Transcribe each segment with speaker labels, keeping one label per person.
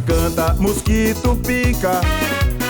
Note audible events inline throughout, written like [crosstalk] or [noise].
Speaker 1: canta, mosquito pica.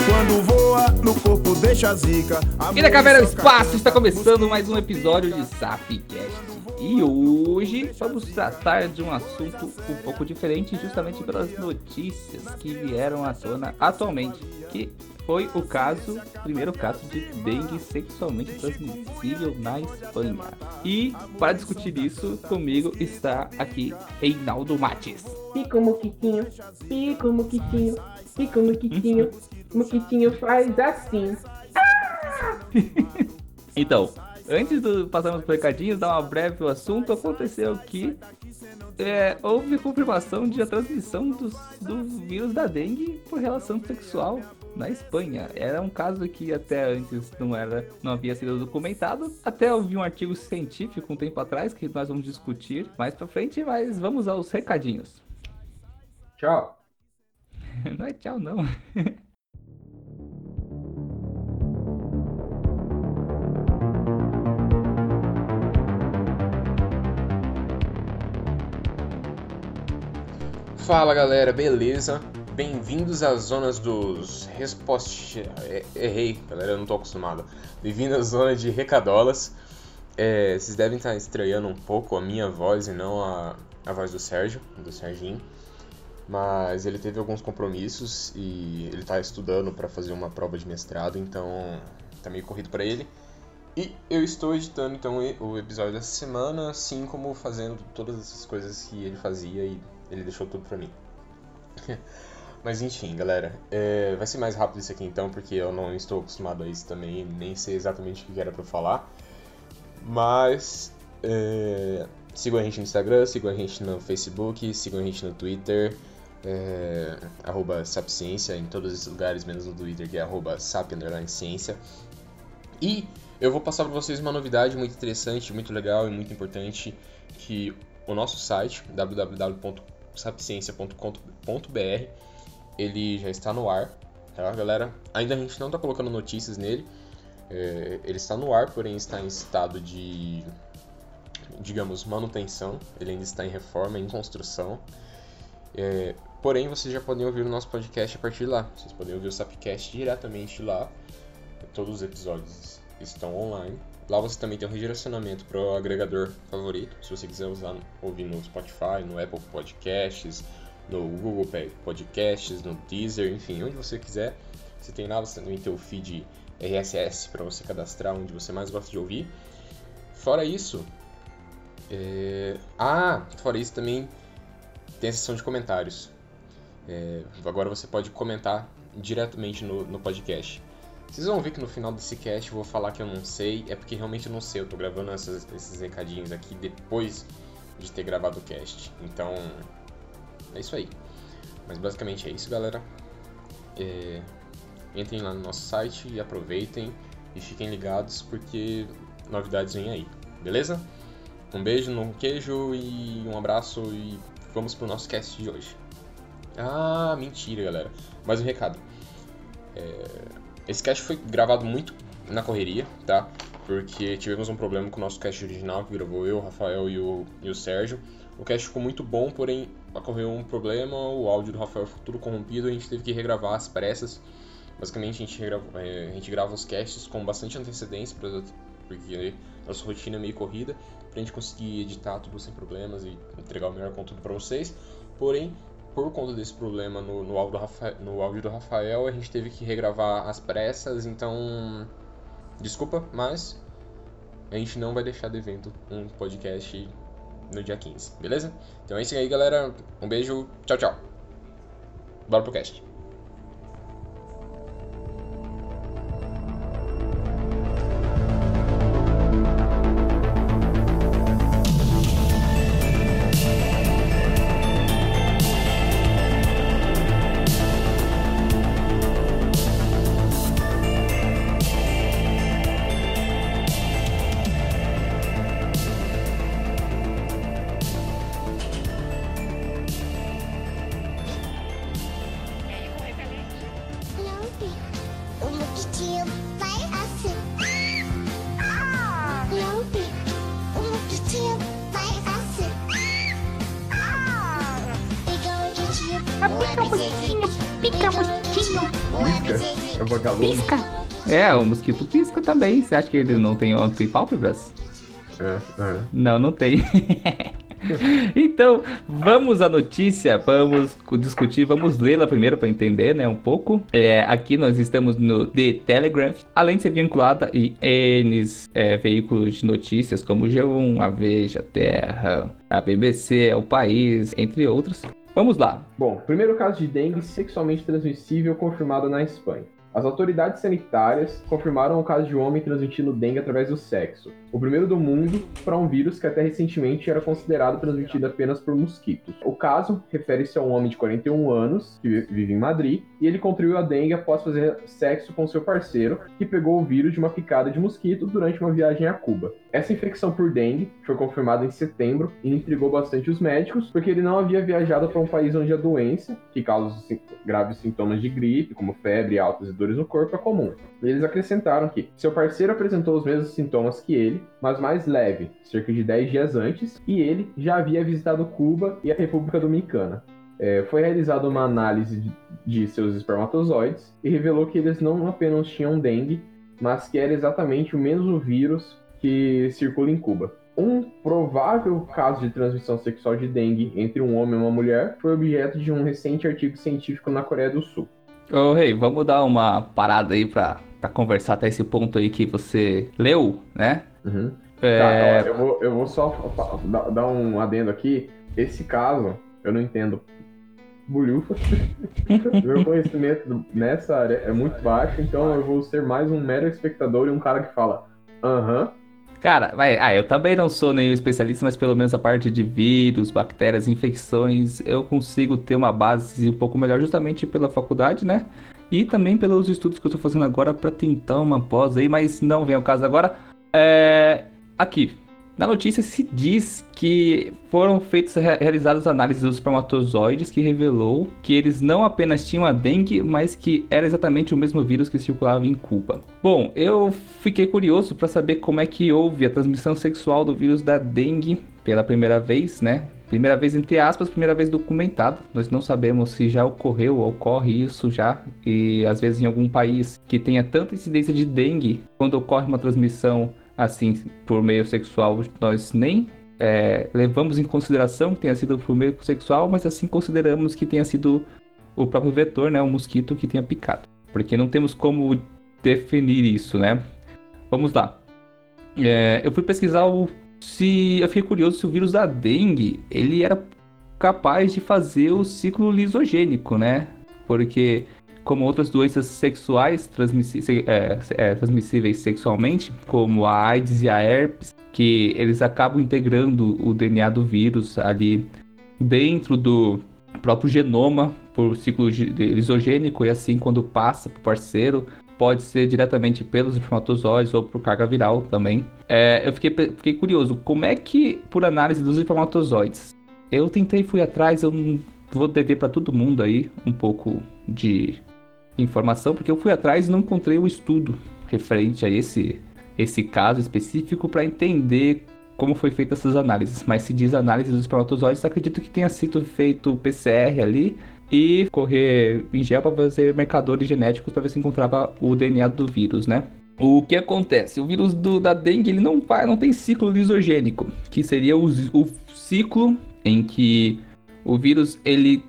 Speaker 1: Quando voa, no corpo deixa a zica.
Speaker 2: E da Caverna Espaço está começando mais um episódio de Sapcast. E hoje vamos tratar de um assunto um pouco diferente, justamente pelas notícias que vieram à tona atualmente, que foi o caso, primeiro caso de dengue sexualmente transmissível na Espanha. E para discutir isso, comigo está aqui Reinaldo Mates.
Speaker 3: Pica o moquitinho, pica o moquitinho, pica o moquitinho. O [laughs] moquitinho faz assim. [laughs]
Speaker 2: Então, antes de passarmos para recadinhos, dar uma breve o assunto, aconteceu que é, houve confirmação de a transmissão dos- do vírus da dengue por relação sexual na Espanha. Era um caso que até antes não era, não havia sido documentado. Até eu vi um artigo científico um tempo atrás que nós vamos discutir mais pra frente, mas vamos aos recadinhos.
Speaker 3: Tchau. [laughs]
Speaker 2: Não é tchau não. [laughs]
Speaker 4: Fala galera, beleza? Bem-vindos às zonas dos respost... é, Errei, galera, eu não tô acostumado. Bem-vindo à zona de recadolas. É, vocês devem estar estranhando um pouco a minha voz e não a, a voz do Sérgio, do Serginho. Mas ele teve alguns compromissos e ele tá estudando para fazer uma prova de mestrado, então tá meio corrido para ele. E eu estou editando então o episódio dessa semana, assim como fazendo todas essas coisas que ele fazia e ele deixou tudo pra mim. [laughs] Mas enfim, galera, é, vai ser mais rápido isso aqui então, porque eu não estou acostumado a isso também, nem sei exatamente o que era pra falar. Mas é, sigam a gente no Instagram, sigam a gente no Facebook, sigam a gente no Twitter, é, arroba sapciência em todos esses lugares, menos no Twitter, que é arroba. E eu vou passar para vocês uma novidade muito interessante, muito legal e muito importante, que o nosso site, www.sapciencia.com.br, ele já está no ar, tá, galera? Ainda a gente não está colocando notícias nele, é, ele está no ar, porém está em estado de, digamos, manutenção, ele ainda está em reforma, em construção. É, porém, vocês já podem ouvir o nosso podcast a partir de lá. Vocês podem ouvir o Sapcast diretamente lá. Todos os episódios estão online. Lá você também tem um redirecionamento para o agregador favorito, se você quiser usar, ouvir no Spotify, no Apple Podcasts, no Google Podcasts, no Deezer, enfim, onde você quiser. Você tem lá, você também tem o feed RSS para você cadastrar onde você mais gosta de ouvir. Fora isso, é... ah, fora isso também tem a seção de comentários. É, agora você pode comentar diretamente no, no podcast. Vocês vão ver que no final desse cast eu vou falar que eu não sei, é porque realmente eu não sei, eu tô gravando essas- esses recadinhos aqui depois de ter gravado o cast. Então, é isso aí. Mas basicamente é isso, galera. É, entrem lá no nosso site e aproveitem e fiquem ligados porque novidades vêm aí, beleza? Um beijo no queijo e um abraço e vamos pro nosso cast de hoje. Ah, mentira, galera. Mais um recado. É, Esse cast foi gravado muito na correria, tá? Porque tivemos um problema com o nosso cast original, que gravou eu, o Rafael e o, e o Sérgio. O cast ficou muito bom, porém ocorreu um problema, o áudio do Rafael ficou tudo corrompido, a gente teve que regravar às pressas. Basicamente a gente, regrava, é, a gente grava os casts com bastante antecedência, porque nossa rotina é meio corrida, pra gente conseguir editar tudo sem problemas e entregar o melhor conteúdo pra vocês. Porém, por conta desse problema no, no, áudio do Rafa- no áudio do Rafael, a gente teve que regravar às pressas, então. Desculpa, mas a gente não vai deixar devendo um podcast no dia 15, beleza? Então é isso aí, galera. Um beijo, tchau, tchau. Bora pro cast.
Speaker 2: Também. Você acha que ele não tem, tem pálpebras?
Speaker 4: É, é.
Speaker 2: Não, não tem. [laughs] então, vamos à notícia, vamos discutir, vamos lê-la primeiro para entender, né, um pouco. É, aqui nós estamos no The Telegraph, além de ser vinculada em N é, veículos de notícias como o G1, a Veja, Terra, a BBC, o País, entre outros. Vamos lá.
Speaker 4: Bom, primeiro caso de dengue sexualmente transmissível confirmado na Espanha. As autoridades sanitárias confirmaram o caso de um homem transmitindo dengue através do sexo, o primeiro do mundo para um vírus que até recentemente era considerado transmitido apenas por mosquitos. O caso refere-se a um homem de 41 anos que vive em Madrid e ele contraiu a dengue após fazer sexo com seu parceiro, que pegou o vírus de uma picada de mosquito durante uma viagem a Cuba. Essa infecção por dengue foi confirmada em setembro e intrigou bastante os médicos, porque ele não havia viajado para um país onde a doença, que causa graves sintomas de gripe, como febre, altas e dores no corpo, é comum. Eles acrescentaram que seu parceiro apresentou os mesmos sintomas que ele, mas mais leve, cerca de 10 dias antes, e ele já havia visitado Cuba e a República Dominicana. É, foi realizada uma análise de, seus espermatozoides e revelou que eles não apenas tinham dengue, mas que era exatamente o mesmo vírus que circula em Cuba. Um provável caso de transmissão sexual de dengue entre um homem e uma mulher foi objeto de um recente artigo científico na Coreia do Sul.
Speaker 2: Ô, Rei, vamos dar uma parada aí pra, pra conversar até esse ponto aí que você leu, né?
Speaker 4: Uhum.
Speaker 2: É,
Speaker 4: Tá, eu, vou, eu vou só dar um adendo aqui. Esse caso, eu não entendo bolhufa. [laughs] Meu conhecimento nessa área é muito baixo, então eu vou ser mais um mero espectador e um cara que fala aham.
Speaker 2: Cara, vai, ah, eu também não sou nenhum especialista, mas pelo menos a parte de vírus, bactérias, infecções, eu consigo ter uma base um pouco melhor justamente pela faculdade, né? E também pelos estudos que eu tô fazendo agora para tentar uma pós aí, mas não vem ao caso agora. É, aqui, na notícia se diz que foram feitas re- realizadas análises dos espermatozoides que revelou que eles não apenas tinham a dengue, mas que era exatamente o mesmo vírus que circulava em Cuba. Bom, eu fiquei curioso para saber como é que houve a transmissão sexual do vírus da dengue pela primeira vez, né? Primeira vez entre aspas, primeira vez documentado. Nós não sabemos se já ocorreu ou ocorre isso já. E às vezes em algum país que tenha tanta incidência de dengue, quando ocorre uma transmissão assim por meio sexual, nós nem é, levamos em consideração que tenha sido por meio sexual, mas assim consideramos que tenha sido o próprio vetor, né, o mosquito que tenha picado. Porque não temos como definir isso, né? Vamos lá. É, eu fui pesquisar o se eu fiquei curioso se o vírus da dengue ele era capaz de fazer o ciclo lisogênico, né? Porque como outras doenças sexuais é, é, transmissíveis sexualmente, como a AIDS e a herpes, que eles acabam integrando o DNA do vírus ali dentro do próprio genoma por ciclo lisogênico e assim quando passa para o parceiro pode ser diretamente pelos espermatozoides ou por carga viral também. É, eu fiquei, fiquei curioso, como é que, por análise dos espermatozoides, eu tentei, fui atrás, eu vou dever para todo mundo aí um pouco de informação, porque eu fui atrás e não encontrei o estudo referente a esse, esse caso específico para entender como foi feita essas análises. Mas se diz análise dos espermatozoides, acredito que tenha sido feito PCR ali e correr em gel para fazer marcadores genéticos para ver se encontrava o DNA do vírus, né? O que acontece? O vírus do- da dengue ele não, não tem ciclo lisogênico, que seria o, o ciclo em que o vírus ele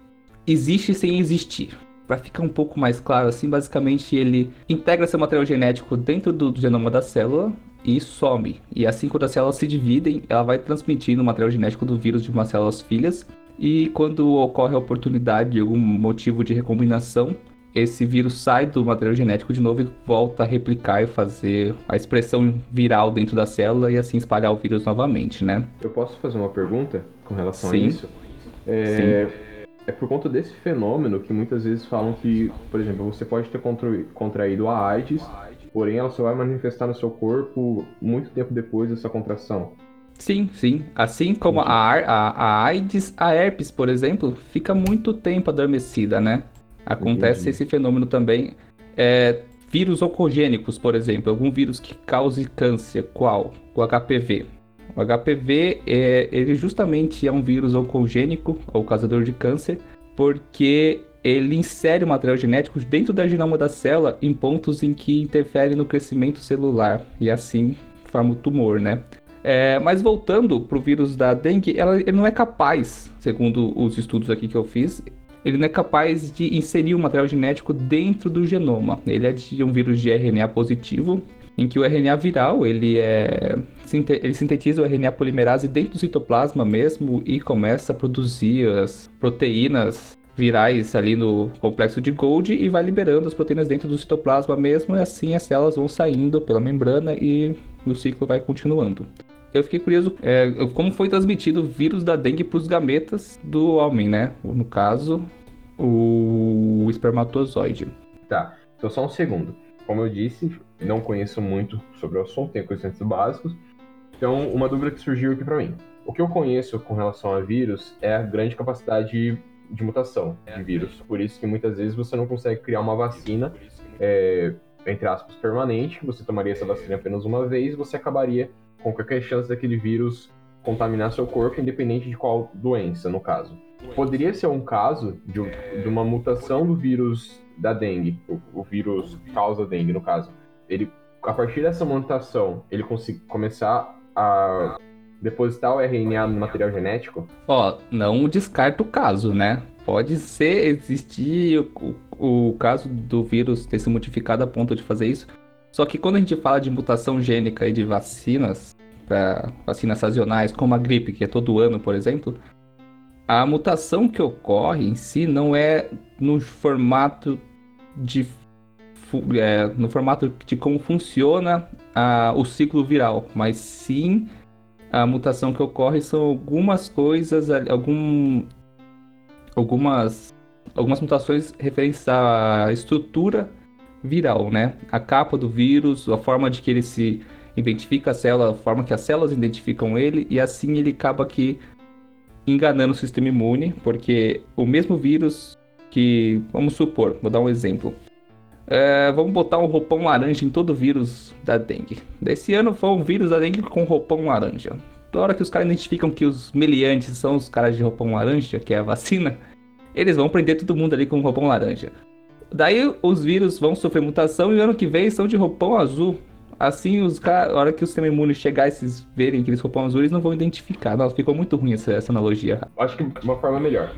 Speaker 2: existe sem existir. Para ficar um pouco mais claro, assim, basicamente ele integra seu material genético dentro do, do genoma da célula e some. E assim, quando as células se dividem, ela vai transmitindo o material genético do vírus de umas células filhas. E quando ocorre a oportunidade de algum motivo de recombinação, esse vírus sai do material genético de novo e volta a replicar e fazer a expressão viral dentro da célula e assim espalhar o vírus novamente, né?
Speaker 4: Eu posso fazer uma pergunta com relação
Speaker 2: Sim.
Speaker 4: a isso? É, é por conta desse fenômeno que muitas vezes falam que, por exemplo, você pode ter contra- contraído a AIDS, porém ela só vai manifestar no seu corpo muito tempo depois dessa contração.
Speaker 2: Sim, sim. Assim como a, ar- a, a AIDS, a herpes, por exemplo, fica muito tempo adormecida, né? Acontece
Speaker 4: Entendi.
Speaker 2: esse fenômeno também. É, vírus oncogênicos, por exemplo, algum vírus que cause câncer, qual? O HPV. O HPV, é, ele justamente é um vírus oncogênico, ou causador de câncer, porque ele insere o material genético dentro da genoma da célula em pontos em que interfere no crescimento celular e assim forma o tumor, né? É, mas voltando para o vírus da dengue, ela, ele não é capaz, segundo os estudos aqui que eu fiz, ele não é capaz de inserir o material genético dentro do genoma. Ele é de um vírus de RNA positivo, em que o RNA viral ele é ele sintetiza o RNA polimerase dentro do citoplasma mesmo e começa a produzir as proteínas virais ali no complexo de Golgi e vai liberando as proteínas dentro do citoplasma mesmo, e assim as células vão saindo pela membrana e o ciclo vai continuando. Eu fiquei curioso é, como foi transmitido o vírus da dengue para os gametas do homem, né? No caso, o espermatozoide.
Speaker 4: Tá, então só um segundo. Como eu disse, não conheço muito sobre o assunto, tenho conhecimentos básicos. Então, uma dúvida que surgiu aqui para mim. O que eu conheço com relação a vírus é a grande capacidade de mutação de vírus. Por isso que muitas vezes você não consegue criar uma vacina, é, entre aspas, permanente. Você tomaria essa vacina apenas uma vez, você acabaria com qualquer chance daquele vírus contaminar seu corpo, independente de qual doença, no caso. Poderia ser um caso de, de uma mutação do vírus da dengue, o, o, vírus causa dengue, no caso. Ele, a partir dessa mutação, ele conseguir começar a depositar o RNA no material genético?
Speaker 2: Ó, não descarta o caso, né? Pode ser existir o, o, o caso do vírus ter se modificado a ponto de fazer isso. Só que quando a gente fala de mutação gênica e de vacinas, vacinas sazonais, como a gripe, que é todo ano, por exemplo, a mutação que ocorre em si não é no formato de é, no formato de como funciona o ciclo viral, mas sim a mutação que ocorre são algumas coisas, algum, algumas, algumas mutações referentes à estrutura viral, né? A capa do vírus, a forma de que ele se identifica a célula, a forma que as células identificam ele, e assim ele acaba aqui enganando o sistema imune, porque o mesmo vírus que, vamos supor, vou dar um exemplo, é, vamos botar um roupão laranja em todo o vírus da dengue. Desse ano foi um vírus da dengue com roupão laranja. Na hora que os caras identificam que os meliantes são os caras de roupão laranja, que é a vacina, eles vão prender todo mundo ali com roupão laranja. Daí os vírus vão sofrer mutação e ano que vem são de roupão azul. Assim, os caras, na hora que o sistema imune chegar e vocês verem aqueles roupão azul, eles não vão identificar. Nossa, ficou muito ruim essa, essa analogia.
Speaker 4: Acho que uma forma melhor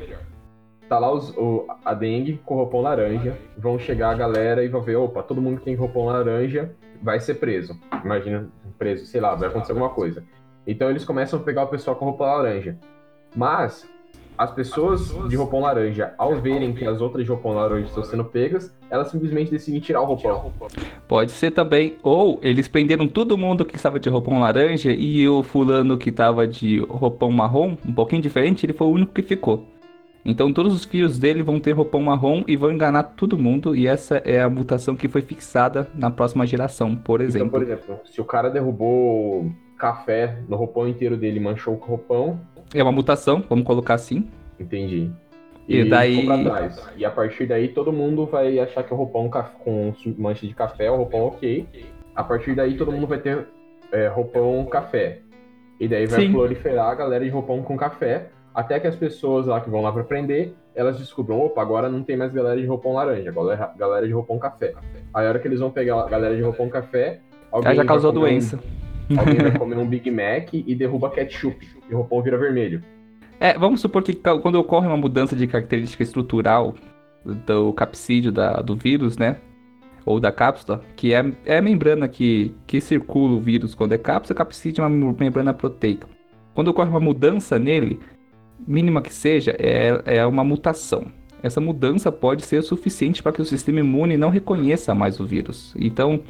Speaker 4: tá lá os, o, a dengue com roupão laranja, vão chegar a galera e vão ver, opa, todo mundo que tem roupão laranja vai ser preso. Imagina, preso, sei lá, vai acontecer alguma coisa. Então eles começam a pegar o pessoal com roupão laranja. Mas as pessoas de roupão laranja, ao verem que as outras de roupão laranja estão sendo pegas, elas simplesmente decidem tirar o roupão.
Speaker 2: Pode ser também, ou eles prenderam todo mundo que estava de roupão laranja e o fulano que estava de roupão marrom, um pouquinho diferente, ele foi o único que ficou. Então todos os filhos dele vão ter roupão marrom e vão enganar todo mundo. E essa é a mutação que foi fixada na próxima geração, por exemplo.
Speaker 4: Então, por exemplo, se o cara derrubou café no roupão inteiro dele, manchou o roupão.
Speaker 2: É uma mutação, vamos colocar assim.
Speaker 4: Entendi.
Speaker 2: E, e daí.
Speaker 4: E a partir daí todo mundo vai achar que o roupão com mancha de café é o roupão ok. A partir daí todo mundo vai ter é, roupão café. E daí vai Sim. proliferar a galera de roupão com café até que as pessoas lá que vão lá para aprender, elas descubram, opa, agora não tem mais galera de roupão laranja, agora é galera de roupão café. Aí a hora que eles vão pegar a galera de roupão café,
Speaker 2: alguém já causou doença.
Speaker 4: Um, alguém vai comer um Big Mac e derruba ketchup, e o roupão vira vermelho.
Speaker 2: É, vamos supor que quando ocorre uma mudança de característica estrutural do capsídeo da, do vírus, né? Ou da cápsula, que é, é a membrana que, que circula o vírus quando é cápsula, capsídeo é uma membrana proteica. Quando ocorre uma mudança nele, mínima que seja, é, é uma mutação. Essa mudança pode ser suficiente para que o sistema imune não reconheça mais o vírus. Então,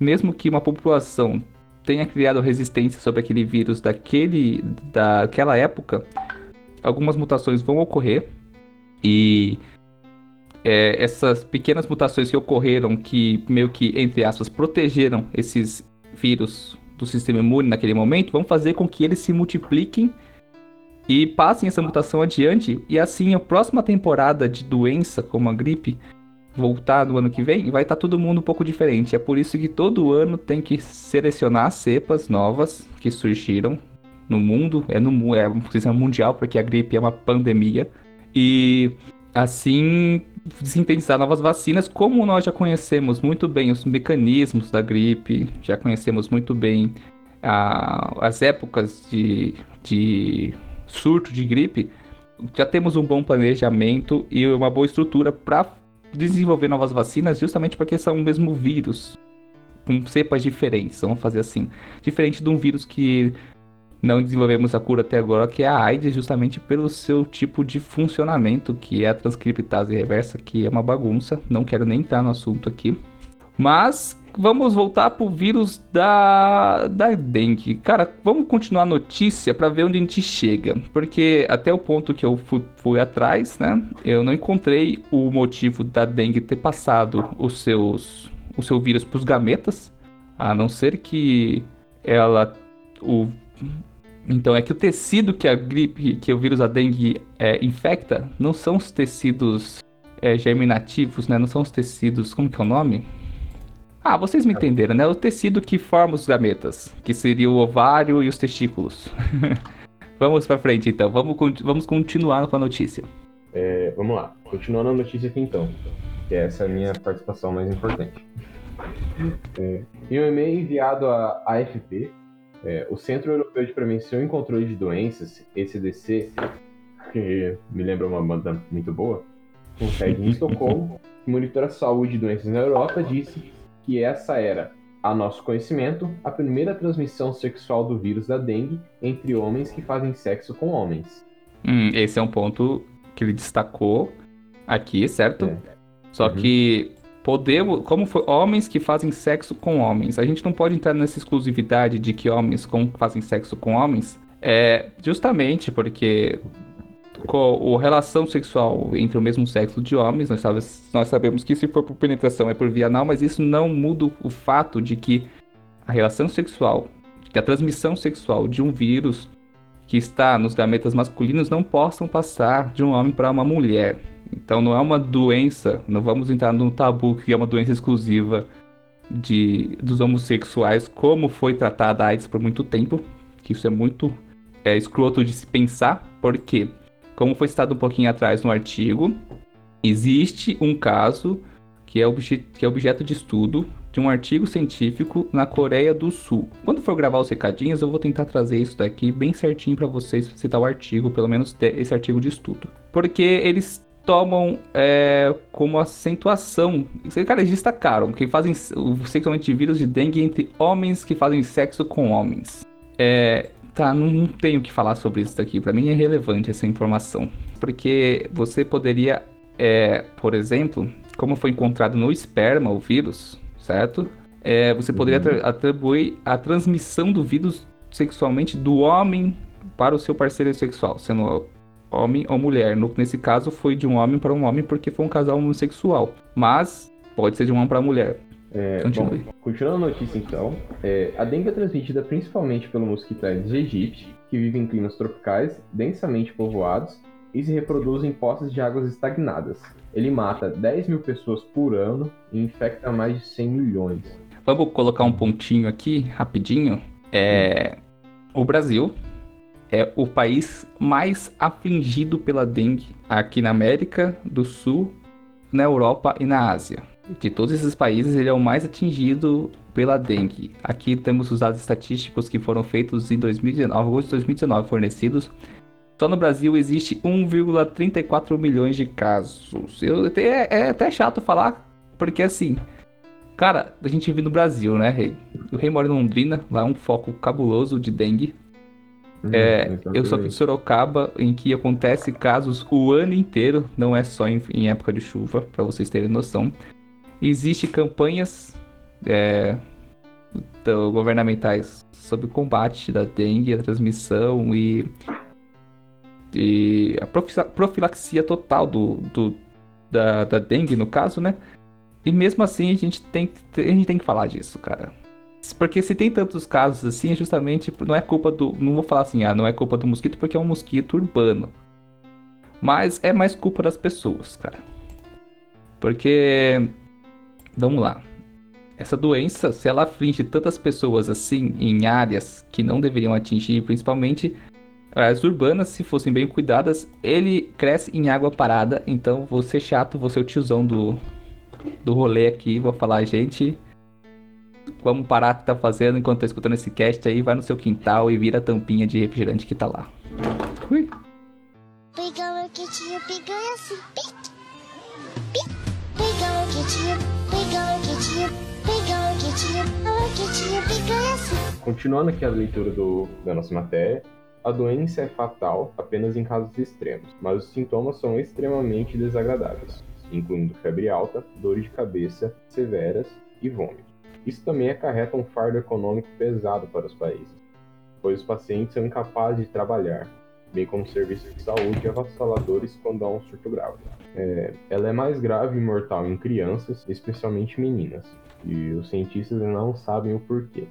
Speaker 2: mesmo que uma população tenha criado resistência sobre aquele vírus daquele, daquela época, algumas mutações vão ocorrer. E é, essas pequenas mutações que ocorreram, que meio que, entre aspas, protegeram esses vírus do sistema imune naquele momento, vão fazer com que eles se multipliquem e passem essa mutação adiante, e assim a próxima temporada de doença, como a gripe, voltar no ano que vem, vai estar tá todo mundo um pouco diferente. É por isso que todo ano tem que selecionar cepas novas que surgiram no mundo, é no é um sistema mundial, porque a gripe é uma pandemia. E assim sintetizar novas vacinas, como nós já conhecemos muito bem os mecanismos da gripe, já conhecemos muito bem a, as épocas de, de surto de gripe, já temos um bom planejamento e uma boa estrutura para desenvolver novas vacinas, justamente porque são o mesmo vírus, com cepas diferentes, vamos fazer assim. Diferente de um vírus que não desenvolvemos a cura até agora, que é a AIDS, justamente pelo seu tipo de funcionamento, que é a transcriptase reversa, que é uma bagunça. Não quero nem entrar no assunto aqui. Mas vamos voltar pro vírus da, da dengue. Cara, vamos continuar a notícia para ver onde a gente chega. Porque até o ponto que eu fui, fui atrás, né? Eu não encontrei o motivo da dengue ter passado os seus, o seu vírus pros gametas. A não ser que ela. O, então é que o tecido que a gripe, que o vírus da dengue é, infecta, não são os tecidos é, germinativos, né? Não são os tecidos. Como que é o nome? Ah, vocês me entenderam, né? O tecido que forma os gametas, que seria o ovário e os testículos. [laughs] vamos pra frente então, vamos, vamos continuar com a notícia.
Speaker 4: É, vamos lá, continuando a notícia aqui então, que essa é a minha participação mais importante. É, em um e-mail enviado à AFP, é, o Centro Europeu de Prevenção e Controle de Doenças, ECDC, que me lembra uma banda muito boa, com sede em Estocolmo, que monitora a saúde de doenças na Europa, disse que essa era, a nosso conhecimento, a primeira transmissão sexual do vírus da dengue entre homens que fazem sexo com homens.
Speaker 2: Hum, esse é um ponto que ele destacou aqui, certo?
Speaker 4: É.
Speaker 2: Só
Speaker 4: Uhum.
Speaker 2: que podemos, como foi homens que fazem sexo com homens, a gente não pode entrar nessa exclusividade de que homens com, fazem sexo com homens, é justamente porque com a relação sexual entre o mesmo sexo de homens, nós, sabe- nós sabemos que se for por penetração é por via anal, mas isso não muda o fato de que a relação sexual, que a transmissão sexual de um vírus que está nos gametas masculinos não possam passar de um homem para uma mulher. Então não é uma doença, não vamos entrar num tabu que é uma doença exclusiva de, dos homossexuais, como foi tratada a AIDS por muito tempo, que isso é muito é, escroto de se pensar, porque, como foi citado um pouquinho atrás no artigo, existe um caso que é, que é objeto de estudo de um artigo científico na Coreia do Sul. Quando for gravar os recadinhos, eu vou tentar trazer isso daqui bem certinho para vocês, citar o artigo, pelo menos esse artigo de estudo. Porque eles tomam é, como acentuação. Cara, eles destacaram que fazem o sexualmente de vírus de dengue entre homens que fazem sexo com homens. É, tá, não, não tenho o que falar sobre isso daqui. Pra mim é irrelevante essa informação. Porque você poderia, é, por exemplo, como foi encontrado no esperma o vírus, certo? É, você poderia atra- atribuir a transmissão do vírus sexualmente do homem para o seu parceiro sexual, sendo homem ou mulher. No- nesse caso, foi de um homem para um homem porque foi um casal homossexual. Mas pode ser de um homem para mulher.
Speaker 4: É,
Speaker 2: Continue.
Speaker 4: bom, continuando a notícia então, é, a dengue é transmitida principalmente pelo mosquito Aedes aegypti, que vive em climas tropicais densamente povoados e se reproduz em poças de águas estagnadas. Ele mata 10 mil pessoas por ano e infecta mais de 100 milhões.
Speaker 2: Vamos colocar um pontinho aqui, rapidinho. É, o Brasil é o país mais afligido pela dengue aqui na América do Sul, na Europa e na Ásia. De todos esses países, ele é o mais atingido pela dengue. Aqui temos os dados estatísticos que foram feitos em 2019, agosto de 2019, fornecidos. Só no Brasil existe 1,34 milhões de casos. Eu, é, é até chato falar, porque assim, Cara, a gente vive no Brasil, né, Rei? O Rei mora em Londrina, lá é um foco cabuloso de dengue. É,
Speaker 4: Então,
Speaker 2: eu sou aqui de Sorocaba, em que acontece casos o ano inteiro, não é só em, em época de chuva, pra vocês terem noção. Existem campanhas é, do- governamentais sobre o combate da dengue, a transmissão e, e a profila- profilaxia total do, do- da, da dengue, no caso, né? E mesmo assim a gente tem, a gente tem que falar disso, cara. Porque se tem tantos casos assim, é justamente não é culpa do. Não vou falar assim, ah, não é culpa do mosquito porque é um mosquito urbano. Mas é mais culpa das pessoas, cara. Porque. Vamos lá. Essa doença, se ela aflige tantas pessoas assim, em áreas que não deveriam atingir, principalmente As urbanas, se fossem bem cuidadas, ele cresce em água parada. Então, vou ser chato, vou ser o tiozão do, do rolê aqui. Vou falar, gente, vamos parar o que tá fazendo enquanto tá escutando esse cast aí. Vai no seu quintal e vira a tampinha de refrigerante que tá lá. Ui.
Speaker 5: Pegar o quietinho, pegar assim, pique, pique.
Speaker 4: Continuando aqui a leitura do, da nossa matéria, a doença é fatal apenas em casos extremos, mas os sintomas são extremamente desagradáveis, incluindo febre alta, dores de cabeça severas e vômito. Isso também acarreta um fardo econômico pesado para os países, pois os pacientes são incapazes de trabalhar, bem como serviços de saúde avassaladores quando há um surto grave. É, ela é mais grave e mortal em crianças, especialmente meninas, e os cientistas não sabem o porquê.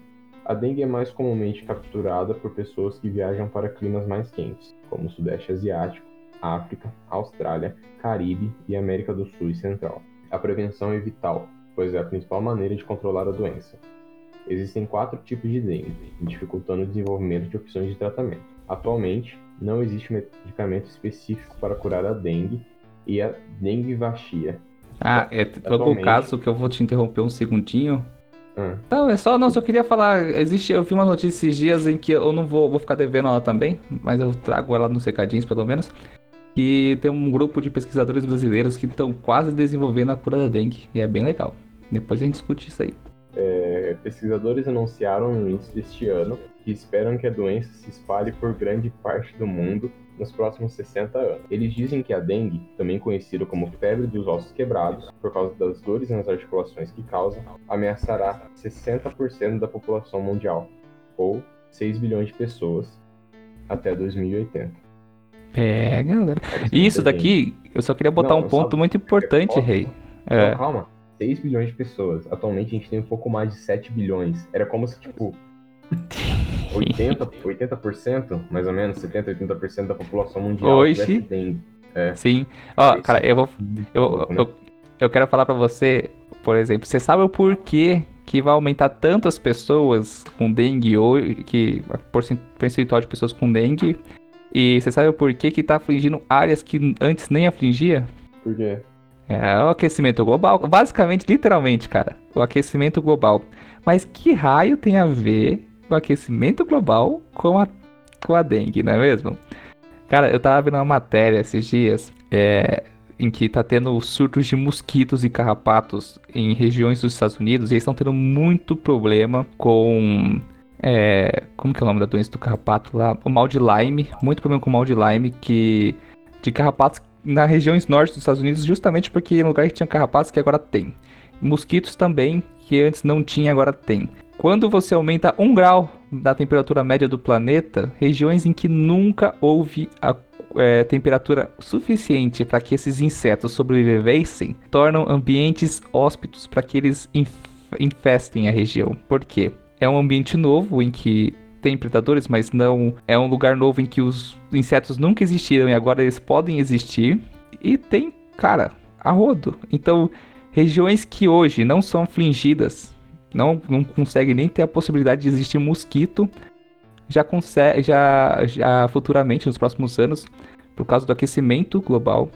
Speaker 4: A dengue é mais comumente capturada por pessoas que viajam para climas mais quentes, como o Sudeste Asiático, África, Austrália, Caribe e América do Sul e Central. A prevenção é vital, pois é a principal maneira de controlar a doença. Existem quatro tipos de dengue, dificultando o desenvolvimento de opções de tratamento. Atualmente, não existe medicamento específico para curar a dengue e a dengue vachia.
Speaker 2: Ah, é todo o caso que eu vou te interromper um segundinho.
Speaker 4: Ah,
Speaker 2: Não, é só, não, só queria falar. Existe, eu vi uma notícia esses dias em que eu não vou, vou ficar devendo ela também, mas eu trago ela nos recadinhos pelo menos. Que tem um grupo de pesquisadores brasileiros que estão quase desenvolvendo a cura da dengue. E é bem legal. Depois a gente discute isso aí.
Speaker 4: Pesquisadores anunciaram no início deste ano que esperam que a doença se espalhe por grande parte do mundo nos próximos 60 anos. Eles dizem que a dengue, também conhecida como febre dos ossos quebrados, por causa das dores nas articulações que causa, ameaçará 60% da população mundial, ou 6 bilhões de pessoas, até 2080.
Speaker 2: É, galera. E isso daqui, eu só queria botar
Speaker 4: Não,
Speaker 2: um ponto muito importante? Rei.
Speaker 4: Não,
Speaker 2: É,
Speaker 4: calma. 6 bilhões de pessoas. Atualmente a gente tem um pouco mais de 7 bilhões. Era como se, tipo, 80%, 80% mais ou menos, 70%, 80% da população mundial
Speaker 2: Hoje-
Speaker 4: tivesse dengue.
Speaker 2: sim. Ó,
Speaker 4: Isso.
Speaker 2: cara, eu vou. Eu,
Speaker 4: Louco, né?
Speaker 2: eu, eu quero falar pra você, por exemplo, você sabe o porquê que vai aumentar tanto as pessoas com dengue hoje, que percentual de pessoas com dengue, e você sabe o porquê que tá afligindo áreas que antes nem afligia?
Speaker 4: Por quê?
Speaker 2: É o aquecimento global, basicamente, literalmente, cara, o aquecimento global. Mas que raio tem a ver o aquecimento global com a, com a dengue, não é mesmo? Cara, eu tava vendo uma matéria esses dias, é, em que tá tendo surtos de mosquitos e carrapatos em regiões dos Estados Unidos, e eles estão tendo muito problema com. é, como que é o nome da doença do carrapato lá? O mal de Lyme, muito problema com o mal de Lyme, que. de carrapatos nas regiões norte dos Estados Unidos, justamente porque é um lugar que tinha carrapatos que agora tem. Mosquitos também, que antes não tinha, agora tem. Quando você aumenta um grau da temperatura média do planeta, regiões em que nunca houve a é, temperatura suficiente para que esses insetos sobrevivessem, tornam ambientes hóspedos para que eles inf- infestem a região. Por quê? É um ambiente novo em que tem predadores, mas não é um lugar novo em que os insetos nunca existiram e agora eles podem existir. E tem, cara, a rodo. Então, regiões que hoje não são afligidas, não, não conseguem nem ter a possibilidade de existir mosquito, já consegue, já, já futuramente, nos próximos anos, por causa do aquecimento global,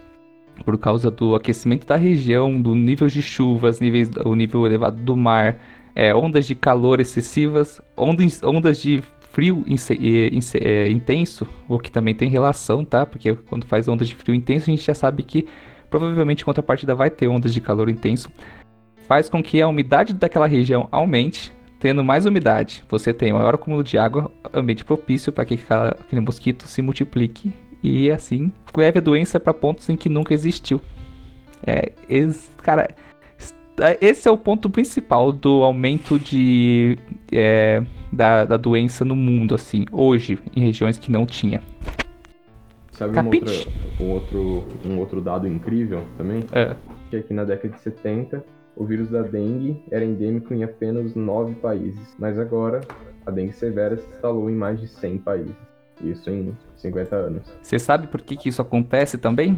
Speaker 2: por causa do aquecimento da região, do nível de chuvas, níveis, o nível elevado do mar, é, ondas de calor excessivas, ondas, ondas de frio eh, intenso, o que também tem relação, tá? Porque quando faz ondas de frio intenso, a gente já sabe que provavelmente contrapartida vai ter ondas de calor intenso. Faz com que a umidade daquela região aumente, tendo mais umidade. Você tem maior acúmulo de água, ambiente propício para que aquele mosquito se multiplique e assim leve a doença para pontos em que nunca existiu. É, cara, esse é o ponto principal do aumento de é, da, da doença no mundo, assim, hoje, em regiões que não tinha.
Speaker 4: Sabe uma outra- um, outro, um outro dado incrível também?
Speaker 2: É.
Speaker 4: Que aqui na década de 70, o vírus da dengue era endêmico em apenas 9 países. Mas agora, a dengue severa se instalou em mais de 100 países. Isso em 50 anos.
Speaker 2: Você sabe por que, que isso acontece também?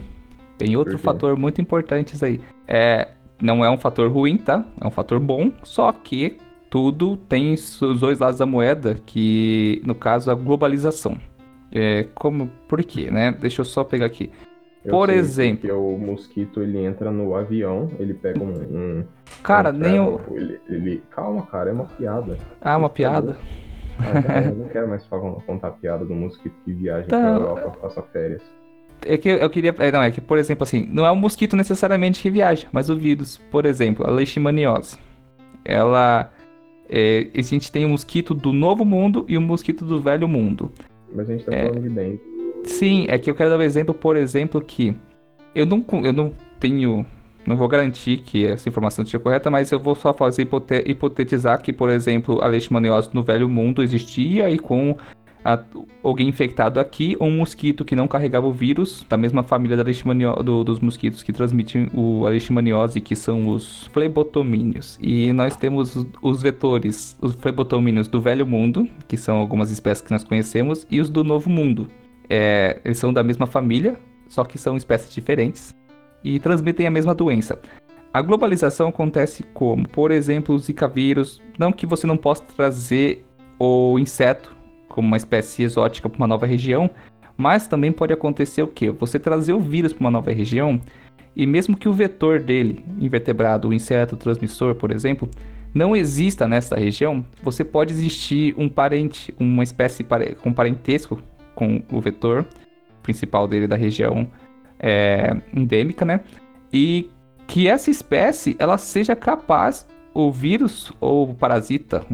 Speaker 2: Tem outro fator muito importante aí. É, não é um fator ruim, tá? É um fator bom, só que tudo tem os dois lados da moeda, que no caso a globalização. É, como, por quê, né? Deixa eu só pegar aqui.
Speaker 4: Eu
Speaker 2: Por exemplo.
Speaker 4: O mosquito ele entra no avião, ele pega um. um
Speaker 2: Cara,
Speaker 4: um
Speaker 2: nem o.
Speaker 4: ele, ele- Calma, cara, é uma piada.
Speaker 2: Ah, uma piada.
Speaker 4: Ah, cara, eu não quero mais falar, contar a piada do mosquito que viaja
Speaker 2: Tá.
Speaker 4: pra Europa passa férias.
Speaker 2: É que eu queria. é, Não, é que, por exemplo, assim, não é o mosquito necessariamente que viaja, mas o vírus. Por exemplo, a leishmaniose. Ela. é, a gente tem o mosquito do novo mundo e o mosquito do velho mundo.
Speaker 4: Mas a gente tá
Speaker 2: É.
Speaker 4: falando de dengue.
Speaker 2: Sim, é que eu quero dar um exemplo, por exemplo, que eu não, eu não tenho. Não vou garantir que essa informação esteja correta, mas eu vou só fazer hipote- hipotetizar que, por exemplo, a leishmaniose no velho mundo existia e com a- alguém infectado aqui, um mosquito que não carregava o vírus, da mesma família da do- dos mosquitos que transmitem o, a leishmaniose, que são os flebotomíneos. E nós temos os, os vetores, os flebotomíneos do velho mundo, que são algumas espécies que nós conhecemos, e os do novo mundo. É, eles são da mesma família, só que são espécies diferentes e transmitem a mesma doença. A globalização acontece como, por exemplo, o Zika vírus, não que você não possa trazer o inseto como uma espécie exótica para uma nova região, mas também pode acontecer o quê? Você trazer o vírus para uma nova região e mesmo que o vetor dele, invertebrado, o inseto transmissor, por exemplo, não exista nessa região, você pode existir um parente, uma espécie com parentesco com o vetor principal dele da região é, endêmica, né? E que essa espécie ela seja capaz, o vírus ou o parasita,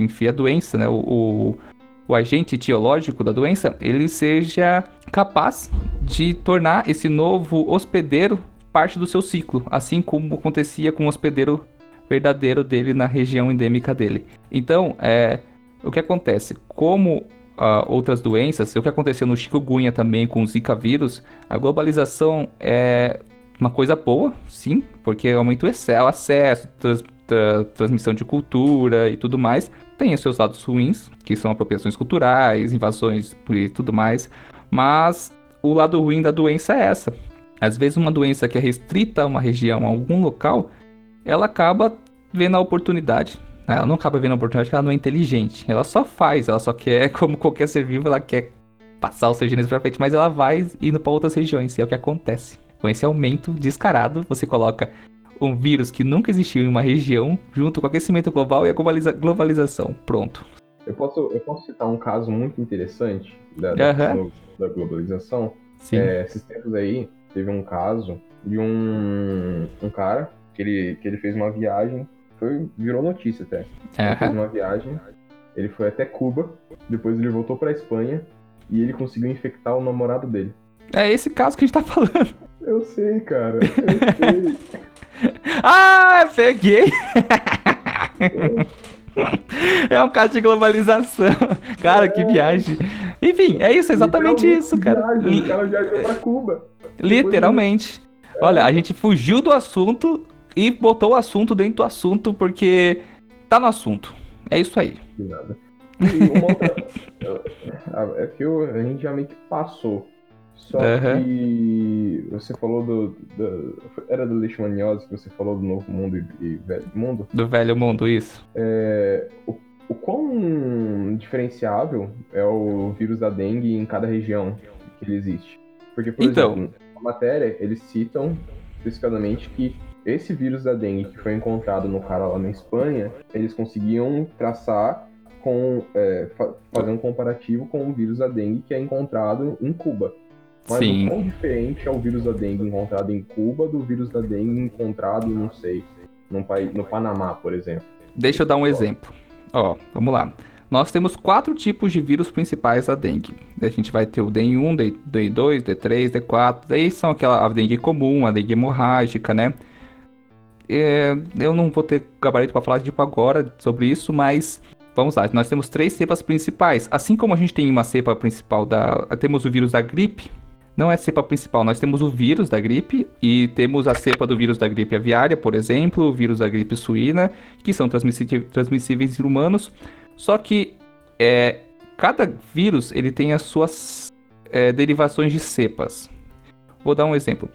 Speaker 2: enfim, a doença, né? O, o, o agente etiológico da doença, ele seja capaz de tornar esse novo hospedeiro parte do seu ciclo, assim como acontecia com o hospedeiro verdadeiro dele na região endêmica dele. Então, é, o que acontece? Como ah, outras doenças, o que aconteceu no chikungunya também com o Zika vírus, a globalização é uma coisa boa, sim, porque aumenta o acesso, trans- tra- transmissão de cultura e tudo mais. Tem os seus lados ruins, que são apropriações culturais, invasões e tudo mais, mas o lado ruim da doença é essa. Às vezes uma doença que é restrita a uma região, a algum local, ela acaba vendo a oportunidade. Ela não acaba vendo a oportunidade porque ela não é inteligente. Ela só faz, ela só quer, [laughs] como qualquer ser vivo, ela quer passar seus genes pra frente, mas ela vai indo para outras regiões, e é o que acontece. Com esse aumento descarado, você coloca um vírus que nunca existiu em uma região, junto com o aquecimento global e a globaliza- globalização. Pronto.
Speaker 4: Eu posso, eu posso citar um caso muito interessante da, questão da globalização.
Speaker 2: Sim.
Speaker 4: É, esses tempos aí, teve um caso de um, um cara que ele, que ele fez uma viagem, foi, virou notícia até. Ele fez uma viagem, ele foi até Cuba, depois ele voltou pra Espanha e ele conseguiu infectar o namorado dele.
Speaker 2: É esse caso que a gente tá falando.
Speaker 4: Eu sei, cara. Eu sei. [laughs] [laughs]
Speaker 2: Ah, peguei! [laughs] É um caso de globalização. Cara, que viagem. Enfim, é isso, exatamente
Speaker 4: Literalmente
Speaker 2: isso, cara.
Speaker 4: viagem, O cara viajou pra Cuba.
Speaker 2: Literalmente. Olha, a gente fugiu do assunto e botou o assunto dentro do assunto porque tá no assunto. É isso aí.
Speaker 4: De nada. E uma outra. Ah, [laughs] é que a gente já meio que passou. Só
Speaker 2: Aham.
Speaker 4: que você falou do, do- Era do Leishmaniose que você falou do Novo Mundo e, e Velho Mundo.
Speaker 2: Do velho mundo, isso.
Speaker 4: É, o, o quão diferenciável é o vírus da dengue em cada região que ele existe? Porque, por
Speaker 2: Então.
Speaker 4: exemplo, na matéria, eles citam especificamente que esse vírus da dengue que foi encontrado no cara lá na Espanha, eles conseguiam traçar com é, fa- fazer um comparativo com o vírus da dengue que é encontrado em Cuba. Mas
Speaker 2: Sim.
Speaker 4: o quão diferente é o vírus da dengue encontrado em Cuba do vírus da dengue encontrado, não sei, num país, no Panamá, por exemplo?
Speaker 2: Deixa eu dar um exemplo. Ó, vamos lá. Nós temos quatro tipos de vírus principais da dengue. A gente vai ter o DEN1, D- D2, D3, D4. Daí são aquela a dengue comum, a dengue hemorrágica, né? É, eu não vou ter gabarito para falar tipo agora sobre isso, mas vamos lá. Nós temos três cepas principais. Assim como a gente tem uma cepa principal da, temos o vírus da gripe. Não é a cepa principal, nós temos o vírus da gripe e temos a cepa do vírus da gripe aviária, por exemplo, o vírus da gripe suína, que são transmissíveis em humanos. Só que é, cada vírus ele tem as suas é, derivações de cepas. Vou dar um exemplo.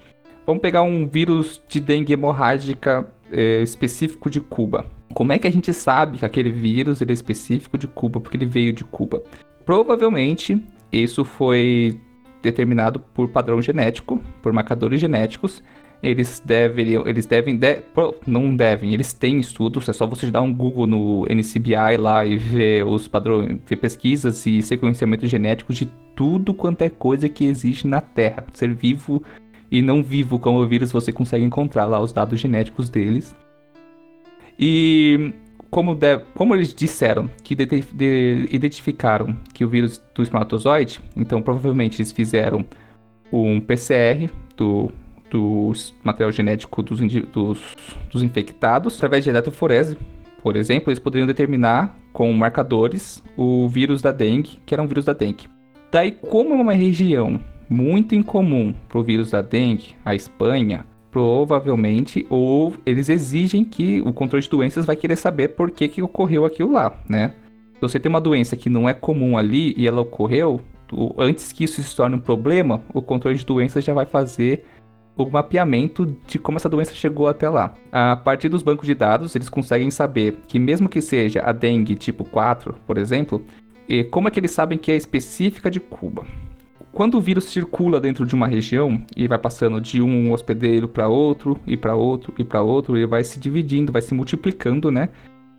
Speaker 2: Vamos pegar um vírus de dengue hemorrágica é, específico de Cuba. Como é que a gente sabe que aquele vírus ele é específico de Cuba? Porque ele veio de Cuba. Provavelmente Isso foi determinado por padrão genético, por marcadores genéticos. Eles deveriam, eles devem, de- não devem, eles têm estudos, é só você dar um Google no NCBI lá e ver os padrões, ver pesquisas e sequenciamento genético de tudo quanto é coisa que existe na Terra, ser vivo e não vivo como o vírus, você consegue encontrar lá os dados genéticos deles. E como, de- como eles disseram que dete- de- identificaram que o vírus do espermatozoide, então provavelmente eles fizeram um PCR do, do material genético dos, dos, dos infectados através de eletroforese. Por exemplo, eles poderiam determinar com marcadores o vírus da dengue, que era um vírus da dengue. Daí, como é uma região muito incomum para o vírus da dengue, a Espanha, provavelmente, ou eles exigem que o controle de doenças vai querer saber por que, que ocorreu aquilo lá, né? Se você tem uma doença que não é comum ali e ela ocorreu, antes que isso se torne um problema, o controle de doenças já vai fazer o mapeamento de como essa doença chegou até lá. A partir dos bancos de dados, eles conseguem saber que mesmo que seja a dengue tipo 4, por exemplo, e como é que eles sabem que é específica de Cuba? Quando o vírus circula dentro de uma região e vai passando de um hospedeiro para outro, e para outro, e para outro, ele vai se dividindo, vai se multiplicando, né?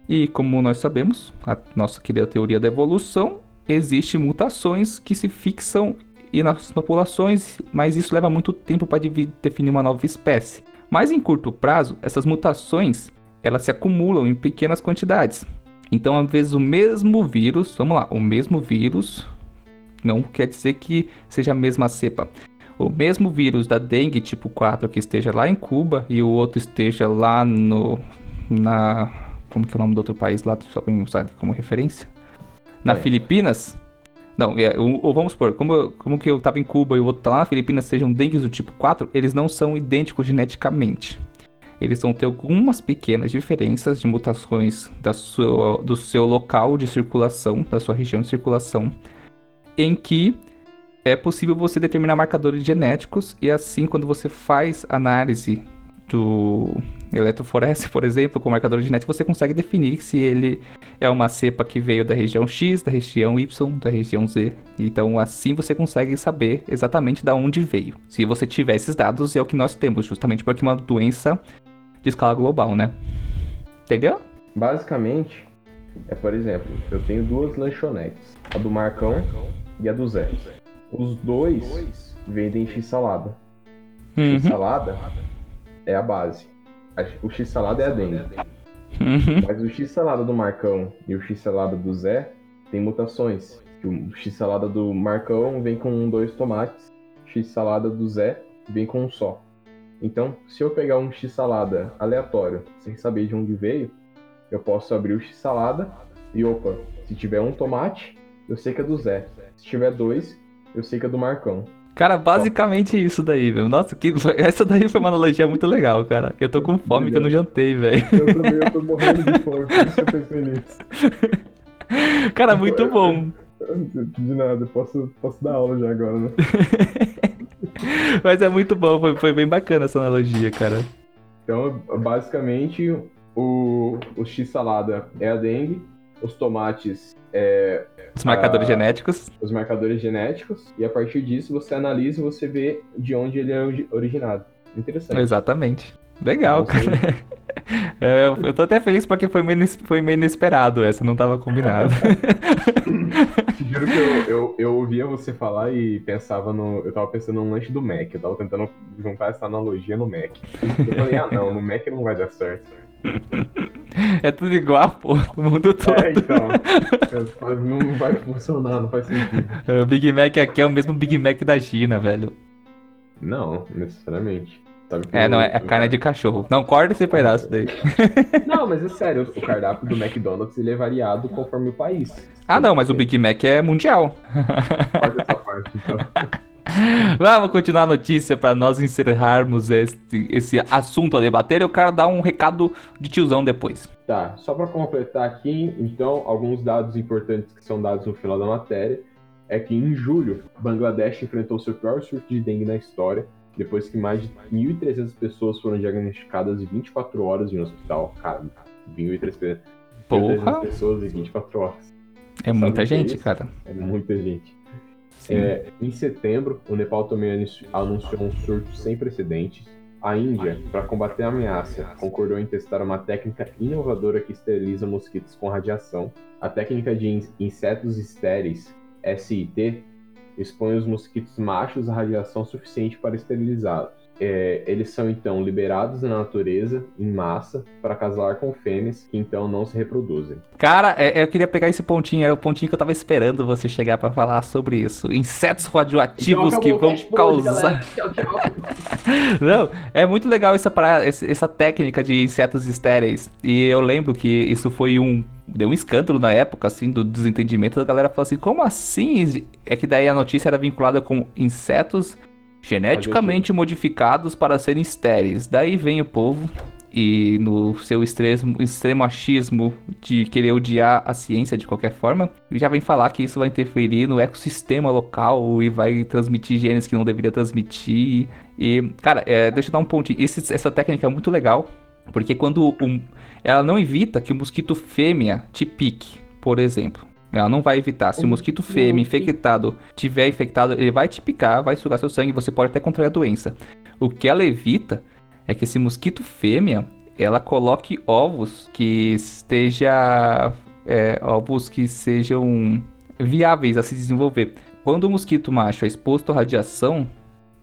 Speaker 2: E como nós sabemos, a nossa querida teoria da evolução, existem mutações que se fixam e nas populações, mas isso leva muito tempo para definir uma nova espécie. Mas em curto prazo, essas mutações elas se acumulam em pequenas quantidades. Então, às vezes, o mesmo vírus, vamos lá, o mesmo vírus não quer dizer que seja a mesma cepa. O mesmo vírus da dengue tipo 4 que esteja lá em Cuba e o outro esteja lá no. na. Como que é o nome do outro país lá, só pra usar como referência? Na
Speaker 4: É.
Speaker 2: Filipinas. Não, é, ou, vamos supor, como, como que eu tava em Cuba e o outro tá lá na Filipinas sejam dengues do tipo 4, eles não são idênticos geneticamente. Eles vão ter algumas pequenas diferenças de mutações da sua, do seu local de circulação, da sua região de circulação, em que é possível você determinar marcadores genéticos e assim quando você faz análise do eletroforese, por exemplo, com marcador genético, você consegue definir se ele é uma cepa que veio da região X, da região Y, da região Z. Então assim você consegue saber exatamente da onde veio. Se você tiver esses dados, é o que nós temos, justamente porque é uma doença de escala global, né? Entendeu?
Speaker 4: Basicamente, é por exemplo, eu tenho duas lanchonetes, a do Marcão e a do Zé. Os dois vendem x-salada.
Speaker 2: Uhum,
Speaker 4: X-salada é a base. O x-salada é a dengue.
Speaker 2: uhum.
Speaker 4: Mas o x-salada do Marcão e o x-salada do Zé tem mutações. O x-salada do Marcão vem com dois tomates, o x-salada do Zé vem com um só. Então, se eu pegar um x-salada aleatório, sem saber de onde veio, eu posso abrir o x-salada e opa, se tiver um tomate, eu sei que é do Zé. Se tiver dois, eu sei que é do Marcão.
Speaker 2: Cara, basicamente isso daí, velho. Nossa, que... [laughs] essa daí foi uma analogia muito legal, cara. Eu tô com fome que eu não jantei, velho.
Speaker 4: Eu também eu tô morrendo de fome, por isso eu pensei [laughs] nisso.
Speaker 2: Cara, muito bom. [laughs]
Speaker 4: De nada, posso, posso dar aula já agora, né?
Speaker 2: Mas é muito bom, foi, foi bem bacana essa analogia, cara.
Speaker 4: Então, basicamente, o, o x-salada é a dengue, os tomates é
Speaker 2: Os marcadores
Speaker 4: Ah.
Speaker 2: genéticos.
Speaker 4: os marcadores genéticos, e a partir disso você analisa e você vê de onde ele é ori- originado. Interessante.
Speaker 2: Exatamente. Legal, cara. [laughs] É, eu- eu tô até feliz porque foi meio, foi meio inesperado essa, não tava combinado. [laughs]
Speaker 4: Juro que eu, eu, eu ouvia você falar e pensava no. Eu tava pensando no lanche do Mac. Eu tava tentando juntar essa analogia no Mac. Eu falei, ah não, no Mac não vai dar certo. [laughs]
Speaker 2: É tudo igual, pô, o mundo todo. [laughs]
Speaker 4: É, então. Não vai funcionar, não faz sentido.
Speaker 2: O Big Mac aqui é o mesmo Big Mac da China, velho.
Speaker 4: Não, necessariamente. Sabe que
Speaker 2: É, não, é, é carne de cachorro. Não, corta esse pedaço daí. [laughs]
Speaker 4: Não, mas é sério, o cardápio do McDonald's ele é variado conforme o país.
Speaker 2: Ah, não, mas o Big Mac é mundial.
Speaker 4: Corta essa parte, então. [laughs]
Speaker 2: Vamos continuar a notícia para nós encerrarmos esse, esse assunto a debater. Eu quero dar um recado de tiozão depois.
Speaker 4: Tá, só para completar aqui, então, alguns dados importantes que são dados no final da matéria é que em julho, Bangladesh enfrentou seu pior surto de dengue na história, depois que mais de 1.300 pessoas foram diagnosticadas em 24 horas em um hospital. Cara, 1.300
Speaker 2: Porra,
Speaker 4: pessoas em 24 horas.
Speaker 2: é muita
Speaker 4: Sabe é
Speaker 2: gente, cara.
Speaker 4: É muita gente. É, em setembro, o Nepal também anunci- anunciou um surto sem precedentes. A Índia, para combater a ameaça, concordou em testar uma técnica inovadora que esteriliza mosquitos com radiação. A técnica de in- insetos estéreis, SIT, expõe os mosquitos machos a radiação suficiente para esterilizá-los. É, eles são então liberados na natureza, em massa, para casar com fêmeas que então não se reproduzem.
Speaker 2: Cara, é- eu queria pegar esse pontinho, era o pontinho que eu tava esperando você chegar pra falar sobre isso. Insetos radioativos
Speaker 4: Então,
Speaker 2: que
Speaker 4: acabou o
Speaker 2: vão causar.
Speaker 4: tchau. [laughs]
Speaker 2: Não, é muito legal essa, parada, essa técnica de insetos estéreis. E eu lembro que isso foi um. Deu um escândalo na época, assim, do desentendimento. Da galera falou assim: como assim? É que daí a notícia era vinculada com insetos geneticamente modificados para serem estéreis. Daí vem o povo e no seu extremo, extremo achismo de querer odiar a ciência de qualquer forma, já vem falar que isso vai interferir no ecossistema local e vai transmitir genes que não deveria transmitir. E, cara, é, deixa eu dar um pontinho. Esse- essa técnica é muito legal, porque quando um, ela não evita que o mosquito fêmea te pique, por exemplo. Ela não vai evitar. Se o mosquito fêmea infectado tiver infectado, ele vai te picar, vai sugar seu sangue, você pode até contrair a doença. O que ela evita é que esse mosquito fêmea, ela coloque ovos que esteja é, ovos que sejam viáveis a se desenvolver. Quando o mosquito macho é exposto à radiação,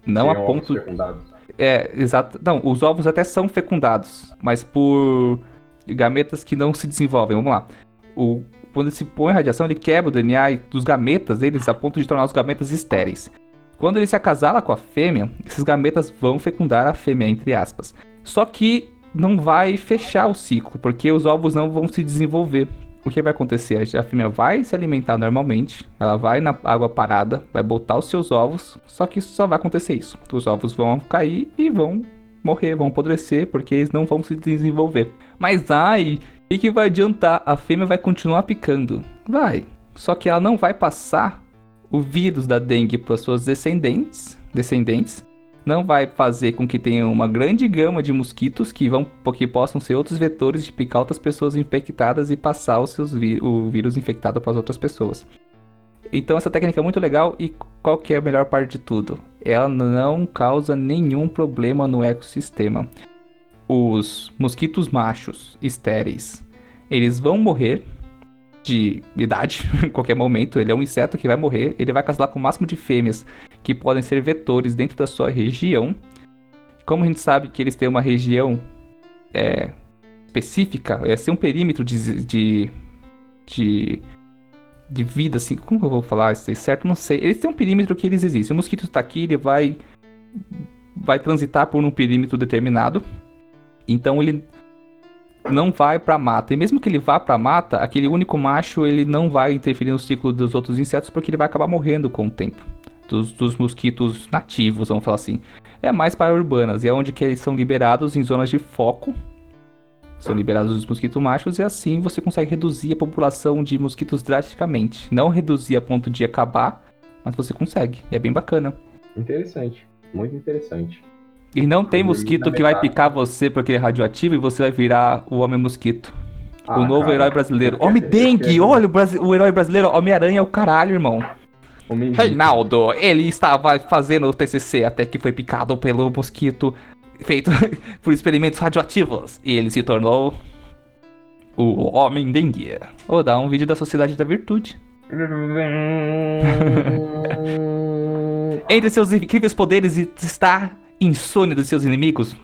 Speaker 2: não a
Speaker 4: Tem ovos
Speaker 2: ponto
Speaker 4: fecundados.
Speaker 2: é, exato. Não, os ovos até são fecundados, mas por gametas que não se desenvolvem. Vamos lá. O, quando se põe radiação, ele quebra o DNA dos gametas deles a ponto de tornar os gametas estéreis. Quando ele se acasala com a fêmea, esses gametas vão fecundar a fêmea, entre aspas. Só que não vai fechar o ciclo, porque os ovos não vão se desenvolver. O que vai acontecer? A fêmea vai se alimentar normalmente, ela vai na água parada, vai botar os seus ovos, só que só vai acontecer isso. Os ovos vão cair e vão morrer, vão apodrecer, porque eles não vão se desenvolver. Mas ai, o que, vai adiantar? A fêmea vai continuar picando. Vai. Só que ela não vai passar o vírus da dengue para suas descendentes, descendentes. Não vai fazer com que tenha uma grande gama de mosquitos que vão, porque possam ser outros vetores de picar outras pessoas infectadas e passar os seus o vírus infectado para as outras pessoas. Então essa técnica é muito legal e qual que é a melhor parte de tudo? Ela não causa nenhum problema no ecossistema. Os mosquitos machos estéreis, eles vão morrer de idade [laughs] em qualquer momento. Ele é um inseto que vai morrer. Ele vai casar com o máximo de fêmeas que podem ser vetores dentro da sua região. Como a gente sabe que eles têm uma região é, específica, é ser um perímetro de, de, de, de vida, assim, como eu vou falar isso aí certo? Não sei. Eles têm um perímetro que eles existem. O mosquito está aqui, ele vai, vai transitar por um perímetro determinado. Então ele não vai pra mata. E mesmo que ele vá pra mata, aquele único macho ele não vai interferir no ciclo dos outros insetos porque ele vai acabar morrendo com o tempo. Dos, dos mosquitos nativos, vamos falar assim. É mais para urbanas, e é onde que eles são liberados em zonas de foco. São liberados os mosquitos machos e assim você consegue reduzir a população de mosquitos drasticamente. Não reduzir a ponto de acabar, mas você consegue. E é bem bacana.
Speaker 4: Interessante. Muito interessante.
Speaker 2: E não tem mosquito que vai picar você porque ele é radioativo e você vai virar o homem mosquito.
Speaker 4: Ah,
Speaker 2: o novo
Speaker 4: cara,
Speaker 2: herói brasileiro. Homem dengue! Olha o, brasi- o herói brasileiro. Homem-Aranha é o caralho, irmão.
Speaker 4: Homem-
Speaker 2: Reinaldo, ele estava fazendo o TCC até que foi picado pelo mosquito feito [laughs] por experimentos radioativos. E ele se tornou o Homem Dengue. Vou dar um vídeo da Sociedade da Virtude. [laughs] Entre seus incríveis poderes está insônia dos seus inimigos. [laughs]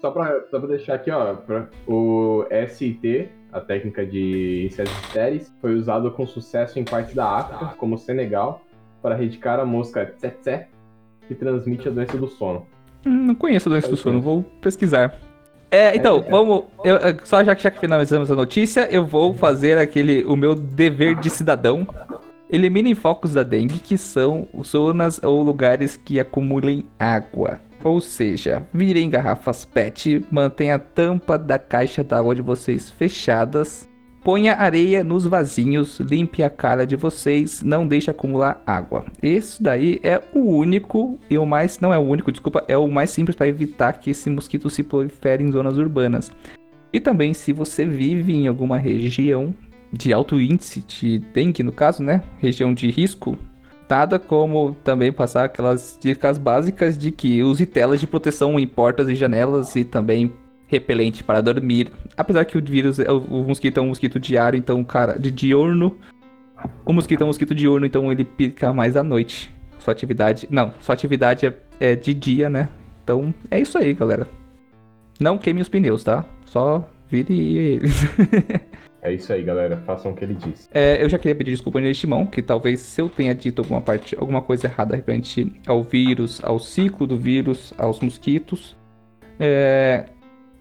Speaker 4: Só pra, só pra deixar aqui, ó, pra- o SIT, a técnica de insetos estéreis, foi usado com sucesso em partes da África, como Senegal, para erradicar a mosca tsetse, que transmite a doença do sono.
Speaker 2: Hum, Não conheço a doença do sono, vou pesquisar. É, então,
Speaker 4: É.
Speaker 2: vamos. eu- eu- só já que, já que finalizamos a notícia, eu vou fazer aquele. o meu dever de cidadão. Eliminem focos da dengue, que são zonas ou lugares que acumulem água. Ou seja, virem garrafas PET, mantenha a tampa da caixa d'água de vocês fechadas. Ponha areia nos vasinhos, limpe a cara de vocês, não deixe acumular água. Isso daí é o único e o mais. Não é o único, desculpa, é o mais simples para evitar que esse mosquito se prolifere em zonas urbanas. E também se você vive em alguma região de alto índice de dengue, no caso, né? Região de risco, nada como também passar aquelas dicas básicas de que use telas de proteção em portas e janelas e também repelente para dormir. Apesar que o vírus, é- o, mosquito é um mosquito diário, então, cara, de diurno. O mosquito é um mosquito diurno, então ele pica mais à noite. Sua atividade. Não, sua atividade é, é de dia, né? Então é isso aí, galera. Não queime os pneus, tá? Só vire eles. [laughs]
Speaker 4: É isso aí, galera. Façam o que ele disse.
Speaker 2: É, eu já queria pedir desculpa de antemão, que talvez se eu tenha dito alguma parte, alguma coisa errada referente ao vírus, ao ciclo do vírus, aos mosquitos. É,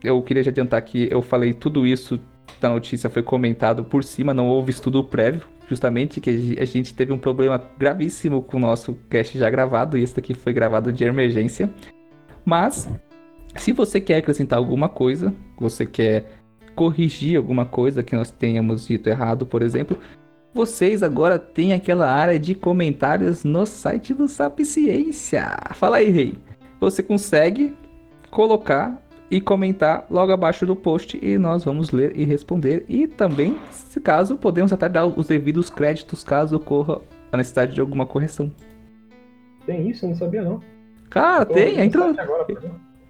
Speaker 2: eu queria já adiantar que eu falei tudo isso da notícia foi comentado por cima, não houve estudo prévio, justamente que a gente teve um problema gravíssimo com o nosso cast já gravado, e esse daqui foi gravado de emergência. Mas, se você quer acrescentar alguma coisa, você quer corrigir alguma coisa que nós tenhamos dito errado, por exemplo, vocês agora têm aquela área de comentários no site do Sapciência. Fala aí, Rei. Você consegue colocar e comentar logo abaixo do post e nós vamos ler e responder. E também, se caso, podemos até dar os devidos créditos caso ocorra a necessidade de alguma correção.
Speaker 4: Tem isso? Eu não sabia, não.
Speaker 2: Cara, tem,
Speaker 4: o
Speaker 2: entra,
Speaker 4: site agora,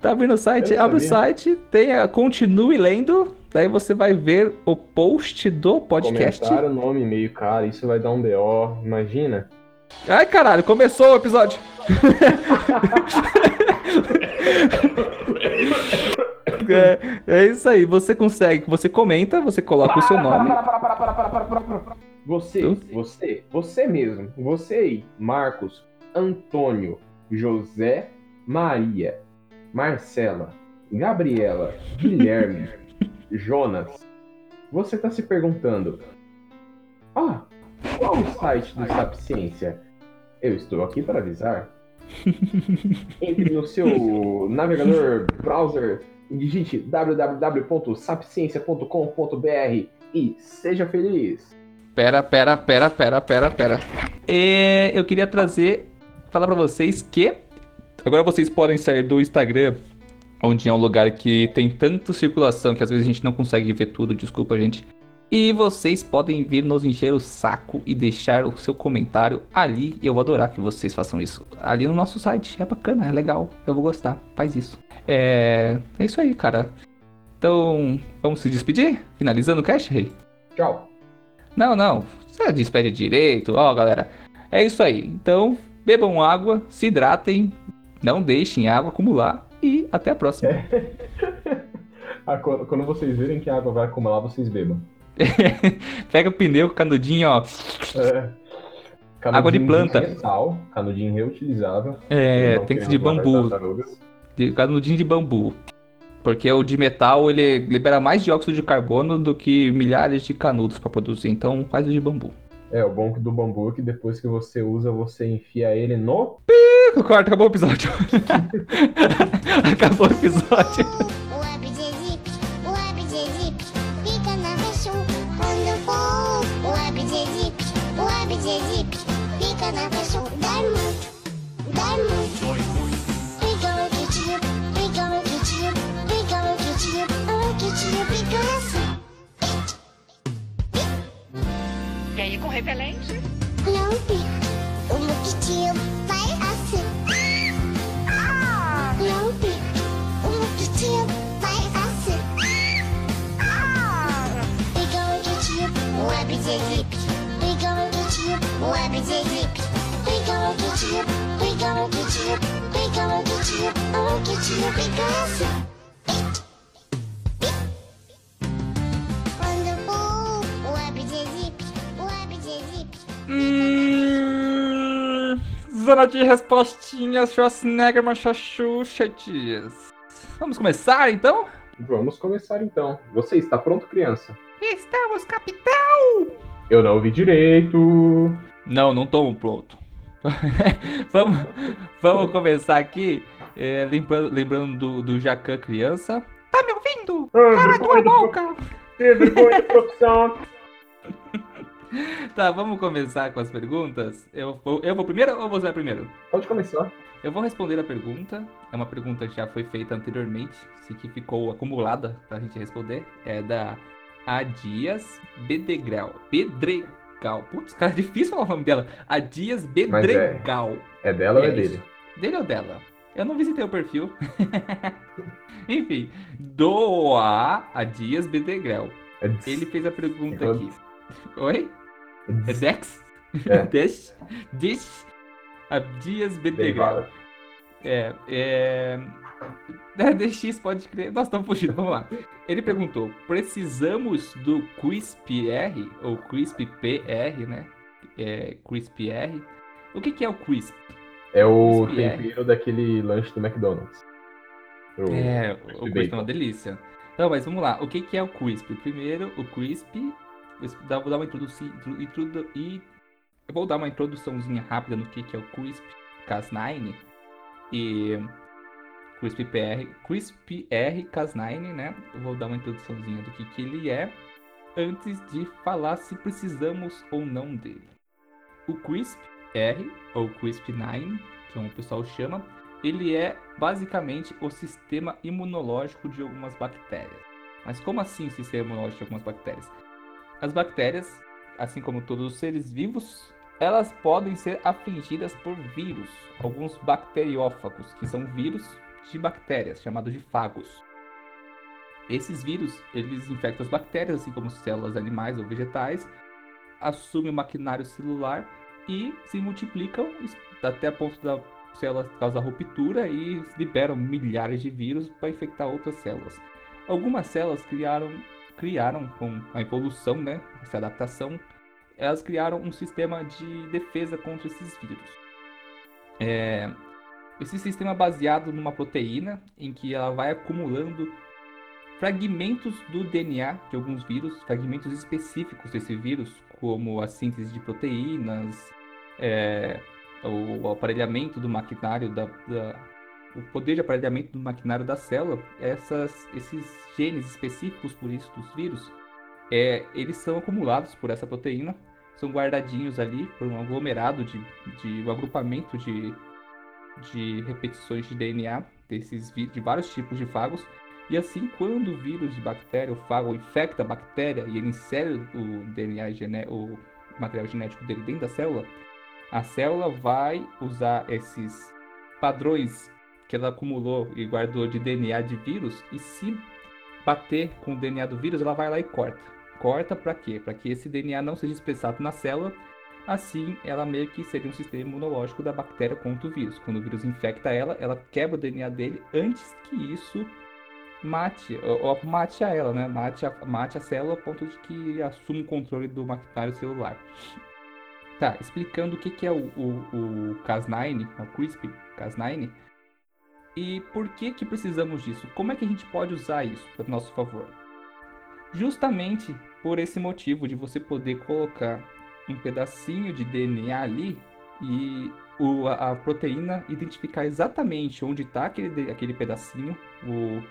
Speaker 2: tá abrindo o site, abre o
Speaker 4: sabia.
Speaker 2: site, tem a, continue lendo, daí você vai ver o post do podcast.
Speaker 4: Comentário, nome, e-mail, cara, isso vai dar um BO, imagina.
Speaker 2: Ai, caralho, começou o episódio. [laughs] É, é isso aí, você consegue, você comenta, você coloca para, o seu nome.
Speaker 4: Para, para, para, para, para, para, para, para. Você, você, você mesmo, você aí, Marcos, Antônio, José, Maria, Marcela, Gabriela, Guilherme, [laughs] Jonas. Você está se perguntando, ah, qual o site do Sapciência? Eu estou aqui para avisar [laughs] Entre no seu navegador browser e digite www.sapciencia.com.br e seja feliz.
Speaker 2: Pera, pera, pera, pera, pera, pera. É, eu queria trazer, falar pra vocês que agora vocês podem sair do Instagram, onde é um lugar que tem tanta circulação que às vezes a gente não consegue ver tudo, desculpa, gente. E vocês podem vir nos encher o saco e deixar o seu comentário ali. E eu vou adorar que vocês façam isso. Ali no nosso site. É bacana, é legal. Eu vou gostar. Faz isso. É, é isso aí, cara. Então, vamos se despedir? Finalizando o cast, Rei?
Speaker 4: Tchau.
Speaker 2: Não, não. Você despede direito. Ó, galera. É isso aí. Então, bebam água, se hidratem, não deixem a água acumular e até a próxima. [laughs]
Speaker 4: Ah, Quando quando vocês verem que a água vai acumular, vocês bebam. [laughs]
Speaker 2: Pega o pneu, canudinho, ó.
Speaker 4: É.
Speaker 2: Água de planta.
Speaker 4: Sal, canudinho reutilizável.
Speaker 2: É, tem que ser de bambu. De, canudinho de bambu. Porque o de metal, ele libera mais dióxido de carbono do que milhares de canudos para produzir. Então, faz o de bambu.
Speaker 4: É, o bom do bambu é que depois que você usa, você enfia ele no.
Speaker 2: Ih, Corta, acabou o episódio. [laughs] acabou o episódio.
Speaker 5: Cena, vejo app de zip.
Speaker 2: Hum, zona de respostinhas, Schwarzenegger, Machachuchetes. Vamos começar, então?
Speaker 4: Vamos começar então. Você está pronto, criança?
Speaker 2: Estamos, capitão!
Speaker 4: Eu não ouvi direito.
Speaker 2: Não, não tô pronto. [laughs] vamos, vamos começar aqui, é, lembrando, lembrando do, do Jacan criança. Tá me ouvindo?
Speaker 4: Ah,
Speaker 2: tua boca!
Speaker 4: vergonha profissão. [laughs]
Speaker 2: Tá, vamos começar com as perguntas? Eu vou, eu vou primeiro ou você vai primeiro?
Speaker 4: Pode começar.
Speaker 2: Eu vou responder a pergunta. É uma pergunta que já foi feita anteriormente, se que ficou acumulada pra gente responder. É da Adias Bedegral. Bedregal. Putz, cara, é difícil falar o nome dela. Adias Bedregal.
Speaker 4: É dela ou é
Speaker 2: É isso.
Speaker 4: dele?
Speaker 2: Dele ou dela? Eu não visitei o perfil. [laughs] Enfim, doa a Dias Bedegral.
Speaker 4: É
Speaker 2: Ele fez a pergunta
Speaker 4: É
Speaker 2: aqui. Oi?
Speaker 4: é
Speaker 2: É Dex?
Speaker 4: É. [laughs]
Speaker 2: Dex? Dex? A Dias
Speaker 4: derivada.
Speaker 2: É, é... é, [laughs] DX pode crer. Nós estamos fugindo, vamos lá. Ele perguntou: precisamos do Crisp R ou Crisp PR, né? É, Crisp R. O que, que é o Crisp?
Speaker 4: É o
Speaker 2: R.
Speaker 4: tempero daquele lanche do McDonald's. O-
Speaker 2: É, o Crisp é uma delícia. Então, mas vamos lá. O que, que é o Crisp? Primeiro, o Crisp. eu Vou dar uma introdução. Introdu, e eu vou dar uma introduçãozinha rápida no que, que é o Crisp Cas9 e Crisp PR. Crisp R Cas9, né? Eu vou dar uma introduçãozinha do que, que ele é antes de falar se precisamos ou não dele. O Crisp R, ou Crisp 9, como o pessoal chama, ele é basicamente o sistema imunológico de algumas bactérias. Mas como assim sistema imunológico de algumas bactérias? As bactérias, assim como todos os seres vivos, elas podem ser afligidas por vírus, alguns bacteriófagos, que são vírus de bactérias, chamados de fagos. Esses vírus, eles infectam as bactérias, assim como células animais ou vegetais, assumem o maquinário celular e se multiplicam até a ponto da célula causar ruptura e liberam milhares de vírus para infectar outras células. Algumas células criaram, criaram com a evolução, né, essa adaptação, elas criaram um sistema de defesa contra esses vírus. É, esse sistema é baseado numa proteína em que ela vai acumulando fragmentos do DNA de alguns vírus, fragmentos específicos desse vírus, como a síntese de proteínas, é, o aparelhamento do maquinário da, da- o poder de aparelhamento do maquinário da célula, essas, esses genes específicos por isso dos vírus, é, eles são acumulados por essa proteína, são guardadinhos ali por um aglomerado de, de um agrupamento de, de repetições de DNA desses de vários tipos de fagos. E assim, quando o vírus de bactéria, o fago, infecta a bactéria e ele insere o DNA, o material genético dele dentro da célula, a célula vai usar esses padrões que ela acumulou e guardou de DNA de vírus e se bater com o DNA do vírus, ela vai lá e corta. Corta para quê? Para que esse DNA não seja expressado na célula. Assim, ela meio que seria um sistema imunológico da bactéria contra o vírus. Quando o vírus infecta ela, ela quebra o DNA dele antes que isso mate, ou, mate a ela, né? Mate a, mate a célula a ponto de que assuma o controle do maquinário celular. Tá, explicando o que, que é o, o, o Cas9, o CRISP Cas9, e por que que precisamos disso? Como é que a gente pode usar isso para nosso favor? Justamente por esse motivo de você poder colocar um pedacinho de DNA ali e o, a, a proteína identificar exatamente onde está aquele, aquele pedacinho. O,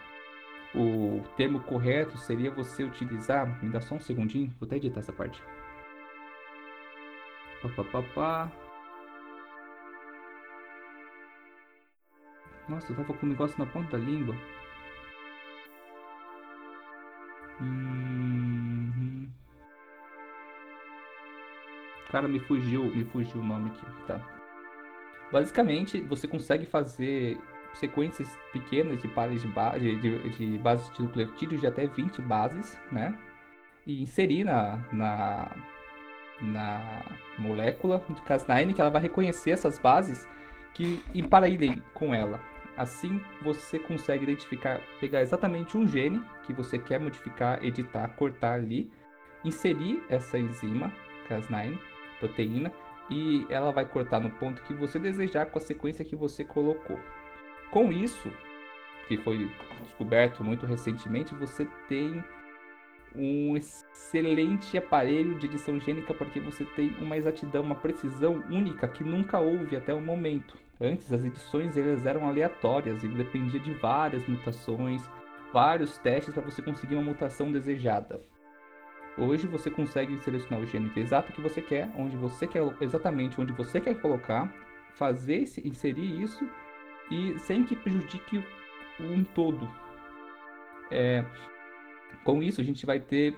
Speaker 2: o termo correto seria você utilizar. Me dá só um segundinho, vou até editar essa parte. Pá, pá, pá. Nossa, eu tava com o negócio na ponta da língua. Uhum. Cara, me fugiu, me fugiu o nome aqui, tá? Basicamente, você consegue fazer sequências pequenas de pares de, ba de, de, bases de nucleotídeos de até 20 bases, né? E inserir na, na, na molécula de Cas9 que ela vai reconhecer essas bases que emparelhem com ela. Assim você consegue identificar, pegar exatamente um gene que você quer modificar, editar, cortar ali, inserir essa enzima Cas9, proteína, e ela vai cortar no ponto que você desejar com a sequência que você colocou. Com isso, que foi descoberto muito recentemente, você tem um excelente aparelho de edição gênica porque você tem uma exatidão, uma precisão única que nunca houve até o momento. Antes as edições elas eram aleatórias e dependia de várias mutações, vários testes para você conseguir uma mutação desejada. Hoje você consegue selecionar o gene exato que você quer, onde você quer, exatamente onde você quer colocar, fazer, inserir isso e sem que prejudique um todo. É, com isso, a gente vai ter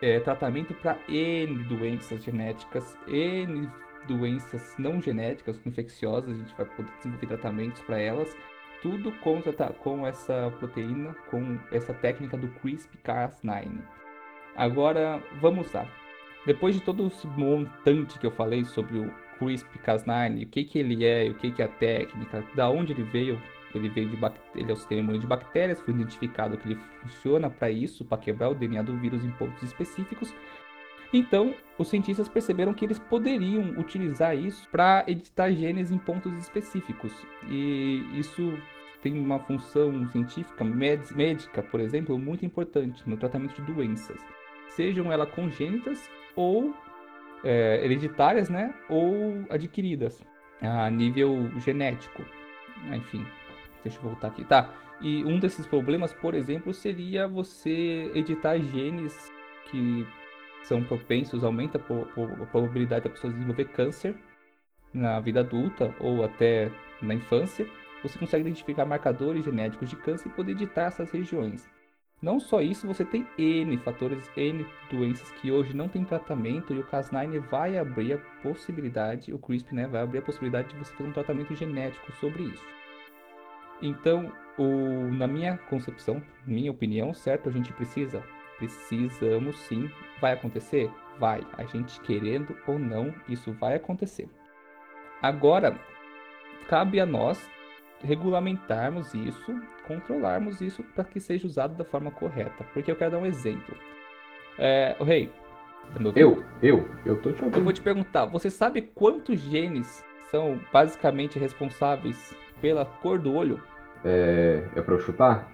Speaker 2: é, tratamento para N doenças genéticas, N doenças não genéticas, infecciosas, a gente vai poder desenvolver tratamentos para elas, tudo com, com essa proteína, com essa técnica do CRISPR-Cas9. Agora, vamos lá. Depois de todo esse montante que eu falei sobre o CRISPR-Cas9, o que, que ele é, o que, que é a técnica, da onde ele veio, ele veio de bac- ele é o sistema imune de bactérias, foi identificado que ele funciona para isso, para quebrar o DNA do vírus em pontos específicos. Então, os cientistas perceberam que eles poderiam utilizar isso para editar genes em pontos específicos. E isso tem uma função científica, médica, por exemplo, muito importante no tratamento de doenças, sejam elas congênitas ou é, hereditárias, né, ou adquiridas a nível genético. Enfim, deixa eu voltar aqui. Tá. E um desses problemas, por exemplo, seria você editar genes que são propensos, aumenta a probabilidade da pessoa desenvolver câncer na vida adulta ou até na infância. Você consegue identificar marcadores genéticos de câncer e poder editar essas regiões. Não só isso, você tem N fatores, N doenças que hoje não tem tratamento e o Cas9 vai abrir a possibilidade, o CRISPR né, vai abrir a possibilidade de você fazer um tratamento genético sobre isso. Então, o, na minha concepção, minha opinião, certo, a gente precisa, precisamos sim, vai acontecer? Vai, a gente querendo ou não, isso vai acontecer. Agora, cabe a nós regulamentarmos isso, controlarmos isso para que seja usado da forma correta. Porque eu quero dar um exemplo. É, o rei, tá?
Speaker 4: Eu, eu, eu tô te
Speaker 2: Eu
Speaker 4: ouvindo.
Speaker 2: vou te perguntar, você sabe quantos genes são basicamente responsáveis pela cor do olho?
Speaker 4: É, é pra eu chutar?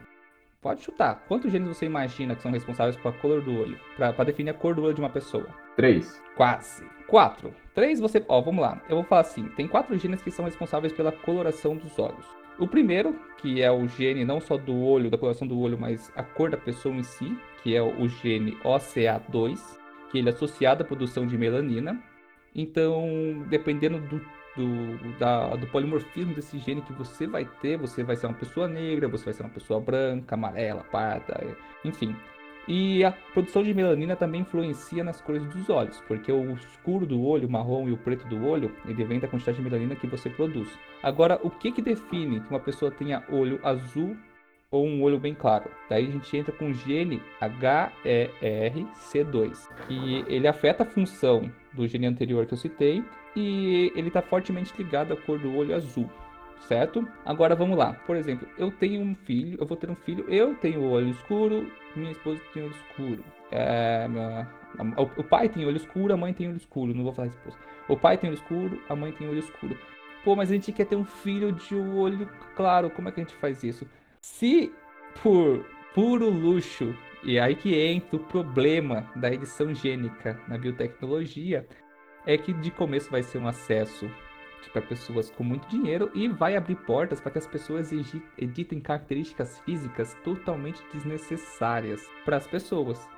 Speaker 2: Pode chutar. Quantos genes você imagina que são responsáveis pela cor do olho? Para definir a cor do olho de uma pessoa?
Speaker 4: Três.
Speaker 2: Quase. Quatro. Três você. Ó, vamos lá. Eu vou falar assim: tem quatro genes que são responsáveis pela coloração dos olhos. O primeiro, que é o gene não só do olho, da coloração do olho, mas a cor da pessoa em si, que é o gene OCA2, que ele é associado à produção de melanina. Então, dependendo do, do, da- do polimorfismo desse gene que você vai ter, você vai ser uma pessoa negra, você vai ser uma pessoa branca, amarela, parda, enfim. E a produção de melanina também influencia nas cores dos olhos, porque o escuro do olho, o marrom e o preto do olho, ele vem da quantidade de melanina que você produz. Agora, o que que define que uma pessoa tenha olho azul ou um olho bem claro? Daí a gente entra com o gene HERC2, que ele afeta a função do gene anterior que eu citei e ele está fortemente ligado à cor do olho azul. Certo? Agora vamos lá. Por exemplo, eu tenho um filho, eu vou ter um filho, eu tenho olho escuro, minha esposa tem olho escuro. É, minha- o, o pai tem olho escuro, a mãe tem olho escuro. Não vou falar esposa. O pai tem olho escuro, a mãe tem olho escuro. Pô, mas a gente quer ter um filho de olho claro. Como é que a gente faz isso? Se por puro luxo, e aí que entra o problema da edição gênica na biotecnologia, é que de começo vai ser um acesso para pessoas com muito dinheiro e vai abrir portas para que as pessoas edi- editem características físicas totalmente desnecessárias para as pessoas.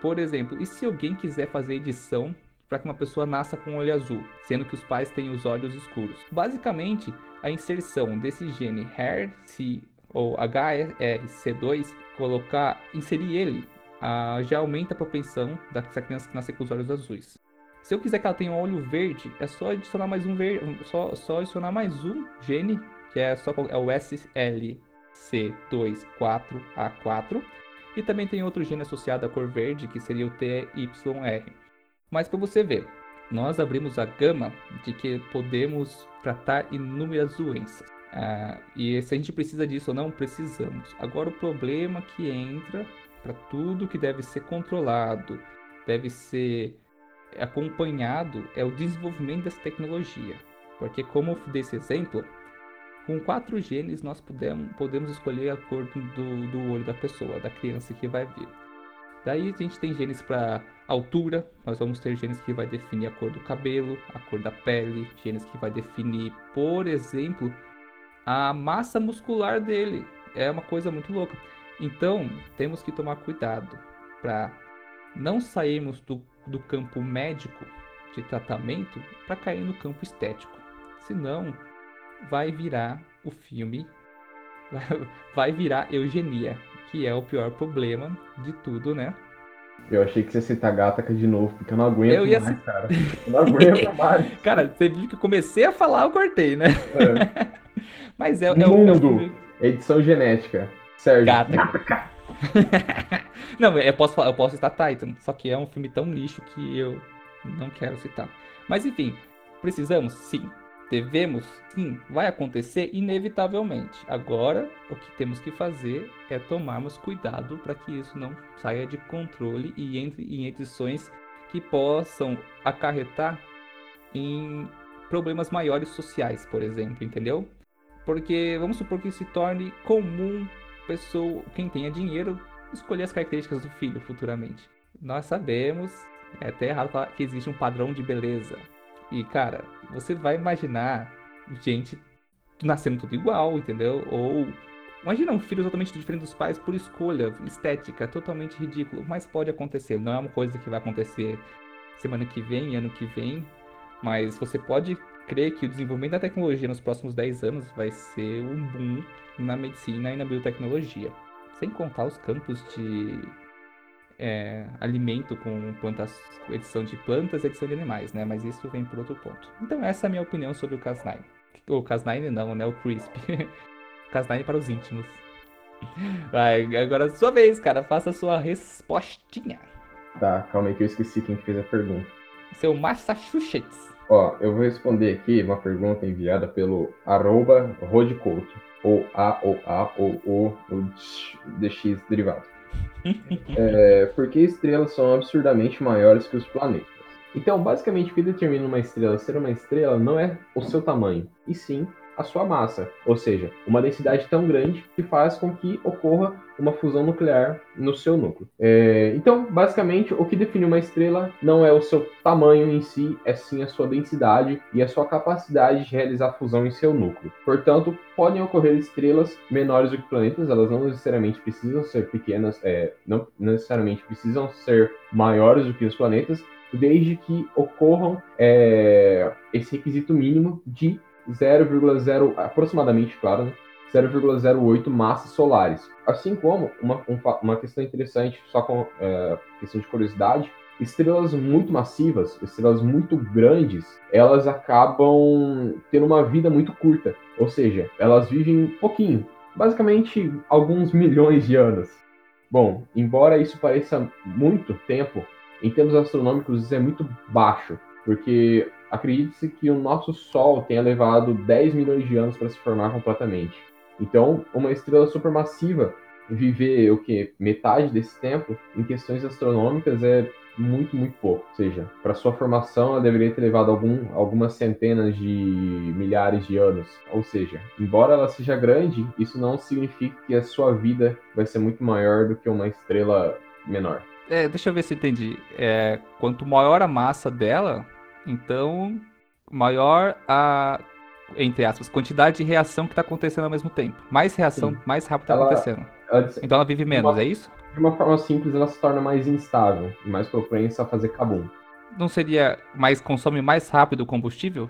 Speaker 2: Por exemplo, e se alguém quiser fazer edição para que uma pessoa nasça com olho azul, sendo que os pais têm os olhos escuros? Basicamente, a inserção desse gene HERC ou HRC2, colocar, inserir ele, ah, já aumenta a propensão dessa criança que nascer com os olhos azuis. Se eu quiser que ela tenha um olho verde, é só adicionar mais um verde, só, só adicionar mais um gene, que é só é o SLC24A4, e também tem outro gene associado à cor verde, que seria o TYR. Mas para você ver, nós abrimos a gama de que podemos tratar inúmeras doenças. Ah, e se a gente precisa disso ou não, precisamos. Agora o problema que entra para tudo que deve ser controlado, deve ser acompanhado é o desenvolvimento dessa tecnologia. Porque, como eu dei esse exemplo, com quatro genes nós podemos, podemos escolher a cor do, do olho da pessoa, da criança que vai vir. Daí a gente tem genes para altura, nós vamos ter genes que vai definir a cor do cabelo, a cor da pele, genes que vai definir, por exemplo, a massa muscular dele. É uma coisa muito louca. Então, temos que tomar cuidado para não sairmos do, do campo médico de tratamento para cair no campo estético. Senão, vai virar o filme, [laughs] vai virar eugenia, que é o pior problema de tudo, né?
Speaker 4: Eu achei que você ia citar Gataca de novo, porque eu não aguento
Speaker 2: Eu
Speaker 4: mais, cara. Eu não aguento [laughs] mais.
Speaker 2: Cara, você viu que eu comecei a falar, eu cortei, né?
Speaker 4: É. [laughs]
Speaker 2: Mas é, é, o- é o
Speaker 4: Mundo.
Speaker 2: filme
Speaker 4: Edição genética. Sérgio.
Speaker 2: Gataca. [laughs] não, eu posso, eu posso citar Titan, só que é um filme tão lixo que eu não quero citar. Mas enfim, precisamos? Sim. Devemos? Sim. Vai acontecer inevitavelmente. Agora, o que temos que fazer é tomarmos cuidado para que isso não saia de controle e entre em edições que possam acarretar em problemas maiores sociais, por exemplo, entendeu? Porque vamos supor que se torne comum pessoa, quem tenha dinheiro, escolher as características do filho futuramente. Nós sabemos, é até errado falar que existe um padrão de beleza. E cara, você vai imaginar gente nascendo tudo igual, entendeu? Ou imagina um filho totalmente diferente dos pais por escolha estética, totalmente ridículo, mas pode acontecer. Não é uma coisa que vai acontecer semana que vem, ano que vem, mas você pode crer que o desenvolvimento da tecnologia nos próximos 10 anos vai ser um boom na medicina e na biotecnologia. Sem contar os campos de é, alimento com plantas, edição de plantas e edição de animais, né? Mas isso vem por outro ponto. Então essa é a minha opinião sobre o Cas9. O Cas9 não, né? O Crisp. [laughs] Cas9 para os íntimos. Vai, agora é sua vez, cara. Faça a sua respostinha.
Speaker 4: Tá, calma aí que eu esqueci quem que fez a pergunta.
Speaker 2: Seu Massachusetts.
Speaker 4: Ó, eu vou responder aqui uma pergunta enviada pelo arroba rodcouto, ou A, ou A, ou O, ou DX derivado. [laughs] É, por que estrelas são absurdamente maiores que os planetas? Então, basicamente, o que determina uma estrela ser uma estrela não é o seu tamanho, e sim a sua massa, ou seja, uma densidade tão grande que faz com que ocorra uma fusão nuclear no seu núcleo. É, então, basicamente, o que define uma estrela não é o seu tamanho em si, é sim a sua densidade e a sua capacidade de realizar fusão em seu núcleo. Portanto, podem ocorrer estrelas menores do que planetas, elas não necessariamente precisam ser pequenas, é, não necessariamente precisam ser maiores do que os planetas, desde que ocorram é, esse requisito mínimo de 0,0, aproximadamente, claro, né? 0,08 massas solares. Assim como, uma, um uma questão interessante, só com é, questão de curiosidade, estrelas muito massivas, estrelas muito grandes, elas acabam tendo uma vida muito curta. Ou seja, elas vivem pouquinho, basicamente alguns milhões de anos. Bom, embora isso pareça muito tempo, em termos astronômicos isso é muito baixo, porque acredite-se que o nosso Sol tenha levado 10 milhões de anos para se formar completamente. Então, uma estrela supermassiva viver o que metade desse tempo em questões astronômicas é muito muito pouco. Ou seja, para sua formação ela deveria ter levado algum, algumas centenas de milhares de anos. Ou seja, embora ela seja grande, isso não significa que a sua vida vai ser muito maior do que uma estrela menor.
Speaker 2: É, deixa eu ver se entendi. É, quanto maior a massa dela, então maior a, entre aspas, quantidade de reação que está acontecendo ao mesmo tempo. Mais reação,
Speaker 4: Sim.
Speaker 2: mais rápido está acontecendo.
Speaker 4: Ela,
Speaker 2: Então ela vive menos,
Speaker 4: Uma-
Speaker 2: é isso?
Speaker 4: de uma forma simples, ela se torna mais instável e mais propensa a fazer cabum.
Speaker 2: Não seria mais consome mais rápido o combustível?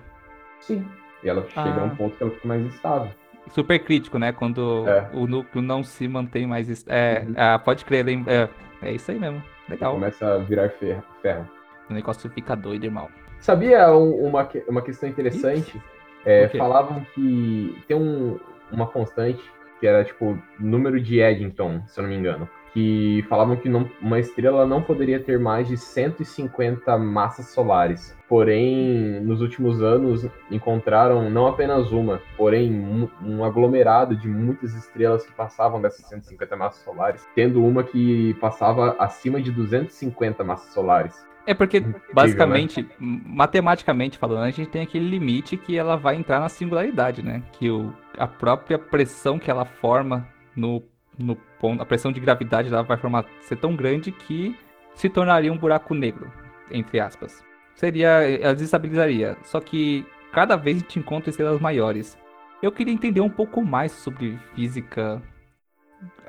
Speaker 4: Sim. E ela chega a
Speaker 2: Ah.
Speaker 4: um ponto que ela fica mais instável.
Speaker 2: Super crítico, né? Quando
Speaker 4: É.
Speaker 2: o núcleo não se mantém mais. É,
Speaker 4: Uhum.
Speaker 2: ah, pode crer, lem- é, é isso aí mesmo. Legal.
Speaker 4: Começa a virar ferro. ferro.
Speaker 2: O negócio fica doido, irmão.
Speaker 4: Sabia um- uma, uma questão interessante? É, falavam que tem um- uma constante que era tipo número de Eddington, se eu não me engano. Que falavam que não- uma estrela não poderia ter mais de 150 massas solares. Porém, nos últimos anos encontraram não apenas uma, porém um, um aglomerado de muitas estrelas que passavam dessas 150 massas solares, tendo uma que passava acima de 250 massas solares.
Speaker 2: É porque,
Speaker 4: né?
Speaker 2: basicamente, m- matematicamente falando, a gente tem aquele limite que ela vai entrar na singularidade, né? Que o, a própria pressão que ela forma no, no ponto, a pressão de gravidade dela vai formar ser tão grande que se tornaria um buraco negro, entre aspas. Seria, ela desestabilizaria. Só que cada vez a gente encontra estrelas maiores. Eu queria entender um pouco mais sobre física,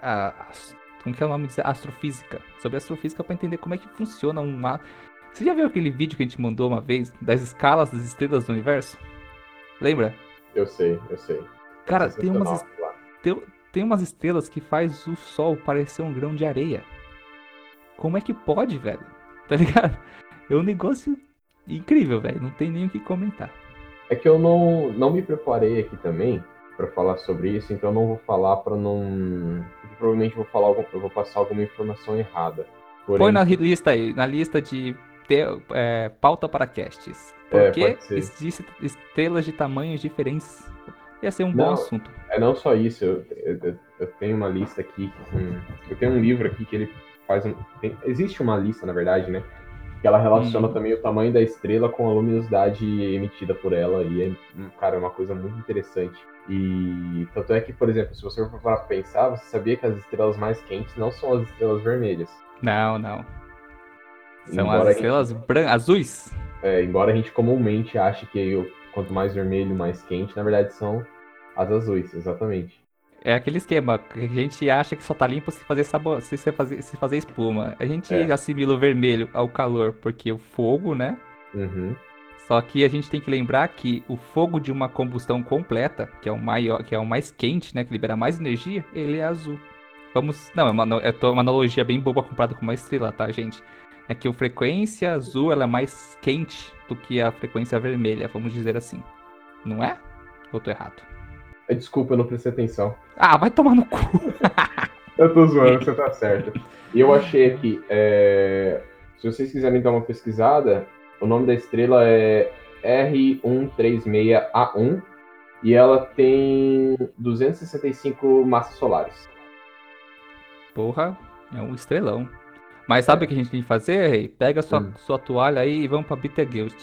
Speaker 2: a- como que é o nome disso? Astrofísica. Sobre astrofísica pra entender como é que funciona um mar. Você já viu aquele vídeo que a gente mandou uma vez das escalas das estrelas do universo? Lembra?
Speaker 4: Eu sei, eu sei.
Speaker 2: Cara, tem umas, tem, tem umas estrelas que faz o Sol parecer um grão de areia. Como é que pode, velho? [laughs] Tá ligado? É um negócio incrível, velho. Não tem nem o que comentar.
Speaker 4: É que eu não, não me preparei aqui também pra falar sobre isso, então eu não vou falar pra não. Provavelmente vou falar algum- eu vou passar alguma informação errada. Porém,
Speaker 2: Põe na lista aí, na lista de te- é, pauta para castes.
Speaker 4: É,
Speaker 2: Porque existem estrelas de tamanhos diferentes. Ia ser um bom
Speaker 4: Não.
Speaker 2: assunto.
Speaker 4: É não só isso, eu, eu- eu- tenho uma lista aqui, eu tenho um livro aqui que ele faz um. tem- existe uma lista, na verdade, né? Que ela relaciona
Speaker 2: Hum.
Speaker 4: também o tamanho da estrela com a luminosidade emitida por ela, e é, cara, é uma coisa muito interessante. E tanto é que, por exemplo, se você for para pensar, você sabia que as estrelas mais quentes não são as estrelas vermelhas.
Speaker 2: Não, não. São
Speaker 4: Embora
Speaker 2: as
Speaker 4: a gente-
Speaker 2: estrelas bran... azuis.
Speaker 4: É, embora a gente comumente ache que quanto mais vermelho, mais quente, na verdade são as azuis, exatamente.
Speaker 2: É aquele esquema que a gente acha que só tá limpo se fazer sabor, se fazer, se fazer espuma. A gente
Speaker 4: É.
Speaker 2: assimila o vermelho ao calor porque o fogo, né?
Speaker 4: Uhum.
Speaker 2: Só que a gente tem que lembrar que o fogo de uma combustão completa, que é o maior, que é o mais quente, né, que libera mais energia, ele é azul. Vamos, não, é uma, é uma analogia bem boba comparada com uma estrela, tá, gente? É que a frequência azul ela é mais quente do que a frequência vermelha, vamos dizer assim. Não é? Ou tô errado?
Speaker 4: É, Desculpa, eu não prestei atenção.
Speaker 2: Ah, vai tomar no cu. [laughs]
Speaker 4: Eu tô zoando, você tá certo. E eu achei aqui, é, se vocês quiserem dar uma pesquisada, o nome da estrela é R136A1 e ela tem 265 massas solares.
Speaker 2: Porra, é um estrelão. Mas sabe o que a gente tem que fazer? Rei? Pega sua,
Speaker 4: Hum.
Speaker 2: sua toalha aí e vamos pra Bitterguilt.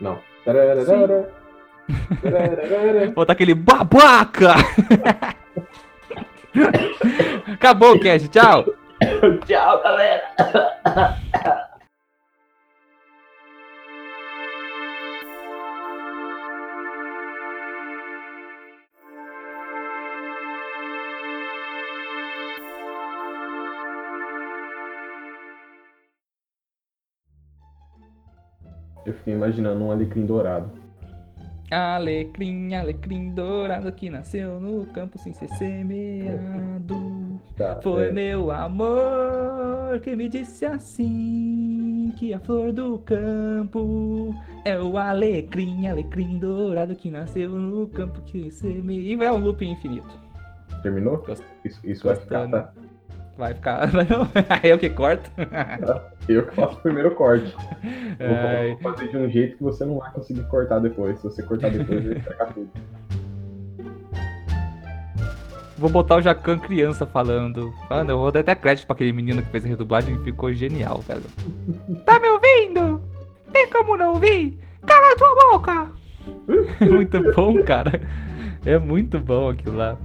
Speaker 4: Não. [laughs]
Speaker 2: Botar aquele babaca! [laughs] Acabou o cast, tchau!
Speaker 4: Tchau, galera! Eu fiquei imaginando um alecrim dourado.
Speaker 2: Alecrim, alecrim dourado que nasceu no campo sem ser semeado.
Speaker 4: Tá,
Speaker 2: Foi
Speaker 4: é,
Speaker 2: meu amor que me disse assim que a flor do campo é o alecrim, alecrim dourado que nasceu no campo que semeia. E vai um loop infinito.
Speaker 4: terminou? Isso, isso vai ficar, tá?
Speaker 2: Vai ficar. [laughs] Não, é eu que corto. [laughs]
Speaker 4: Eu que faço o primeiro corte.
Speaker 2: Ai.
Speaker 4: Vou fazer de um jeito que você não vai conseguir cortar depois. Se você cortar depois, vai estragar tudo.
Speaker 2: Vou botar o Jacan criança falando. Mano, eu vou dar até crédito pra aquele menino que fez a redublagem ficou genial, velho. Tá me ouvindo? Tem como não ouvir? Cala tua boca! [laughs] muito bom, cara. É muito bom aquilo lá.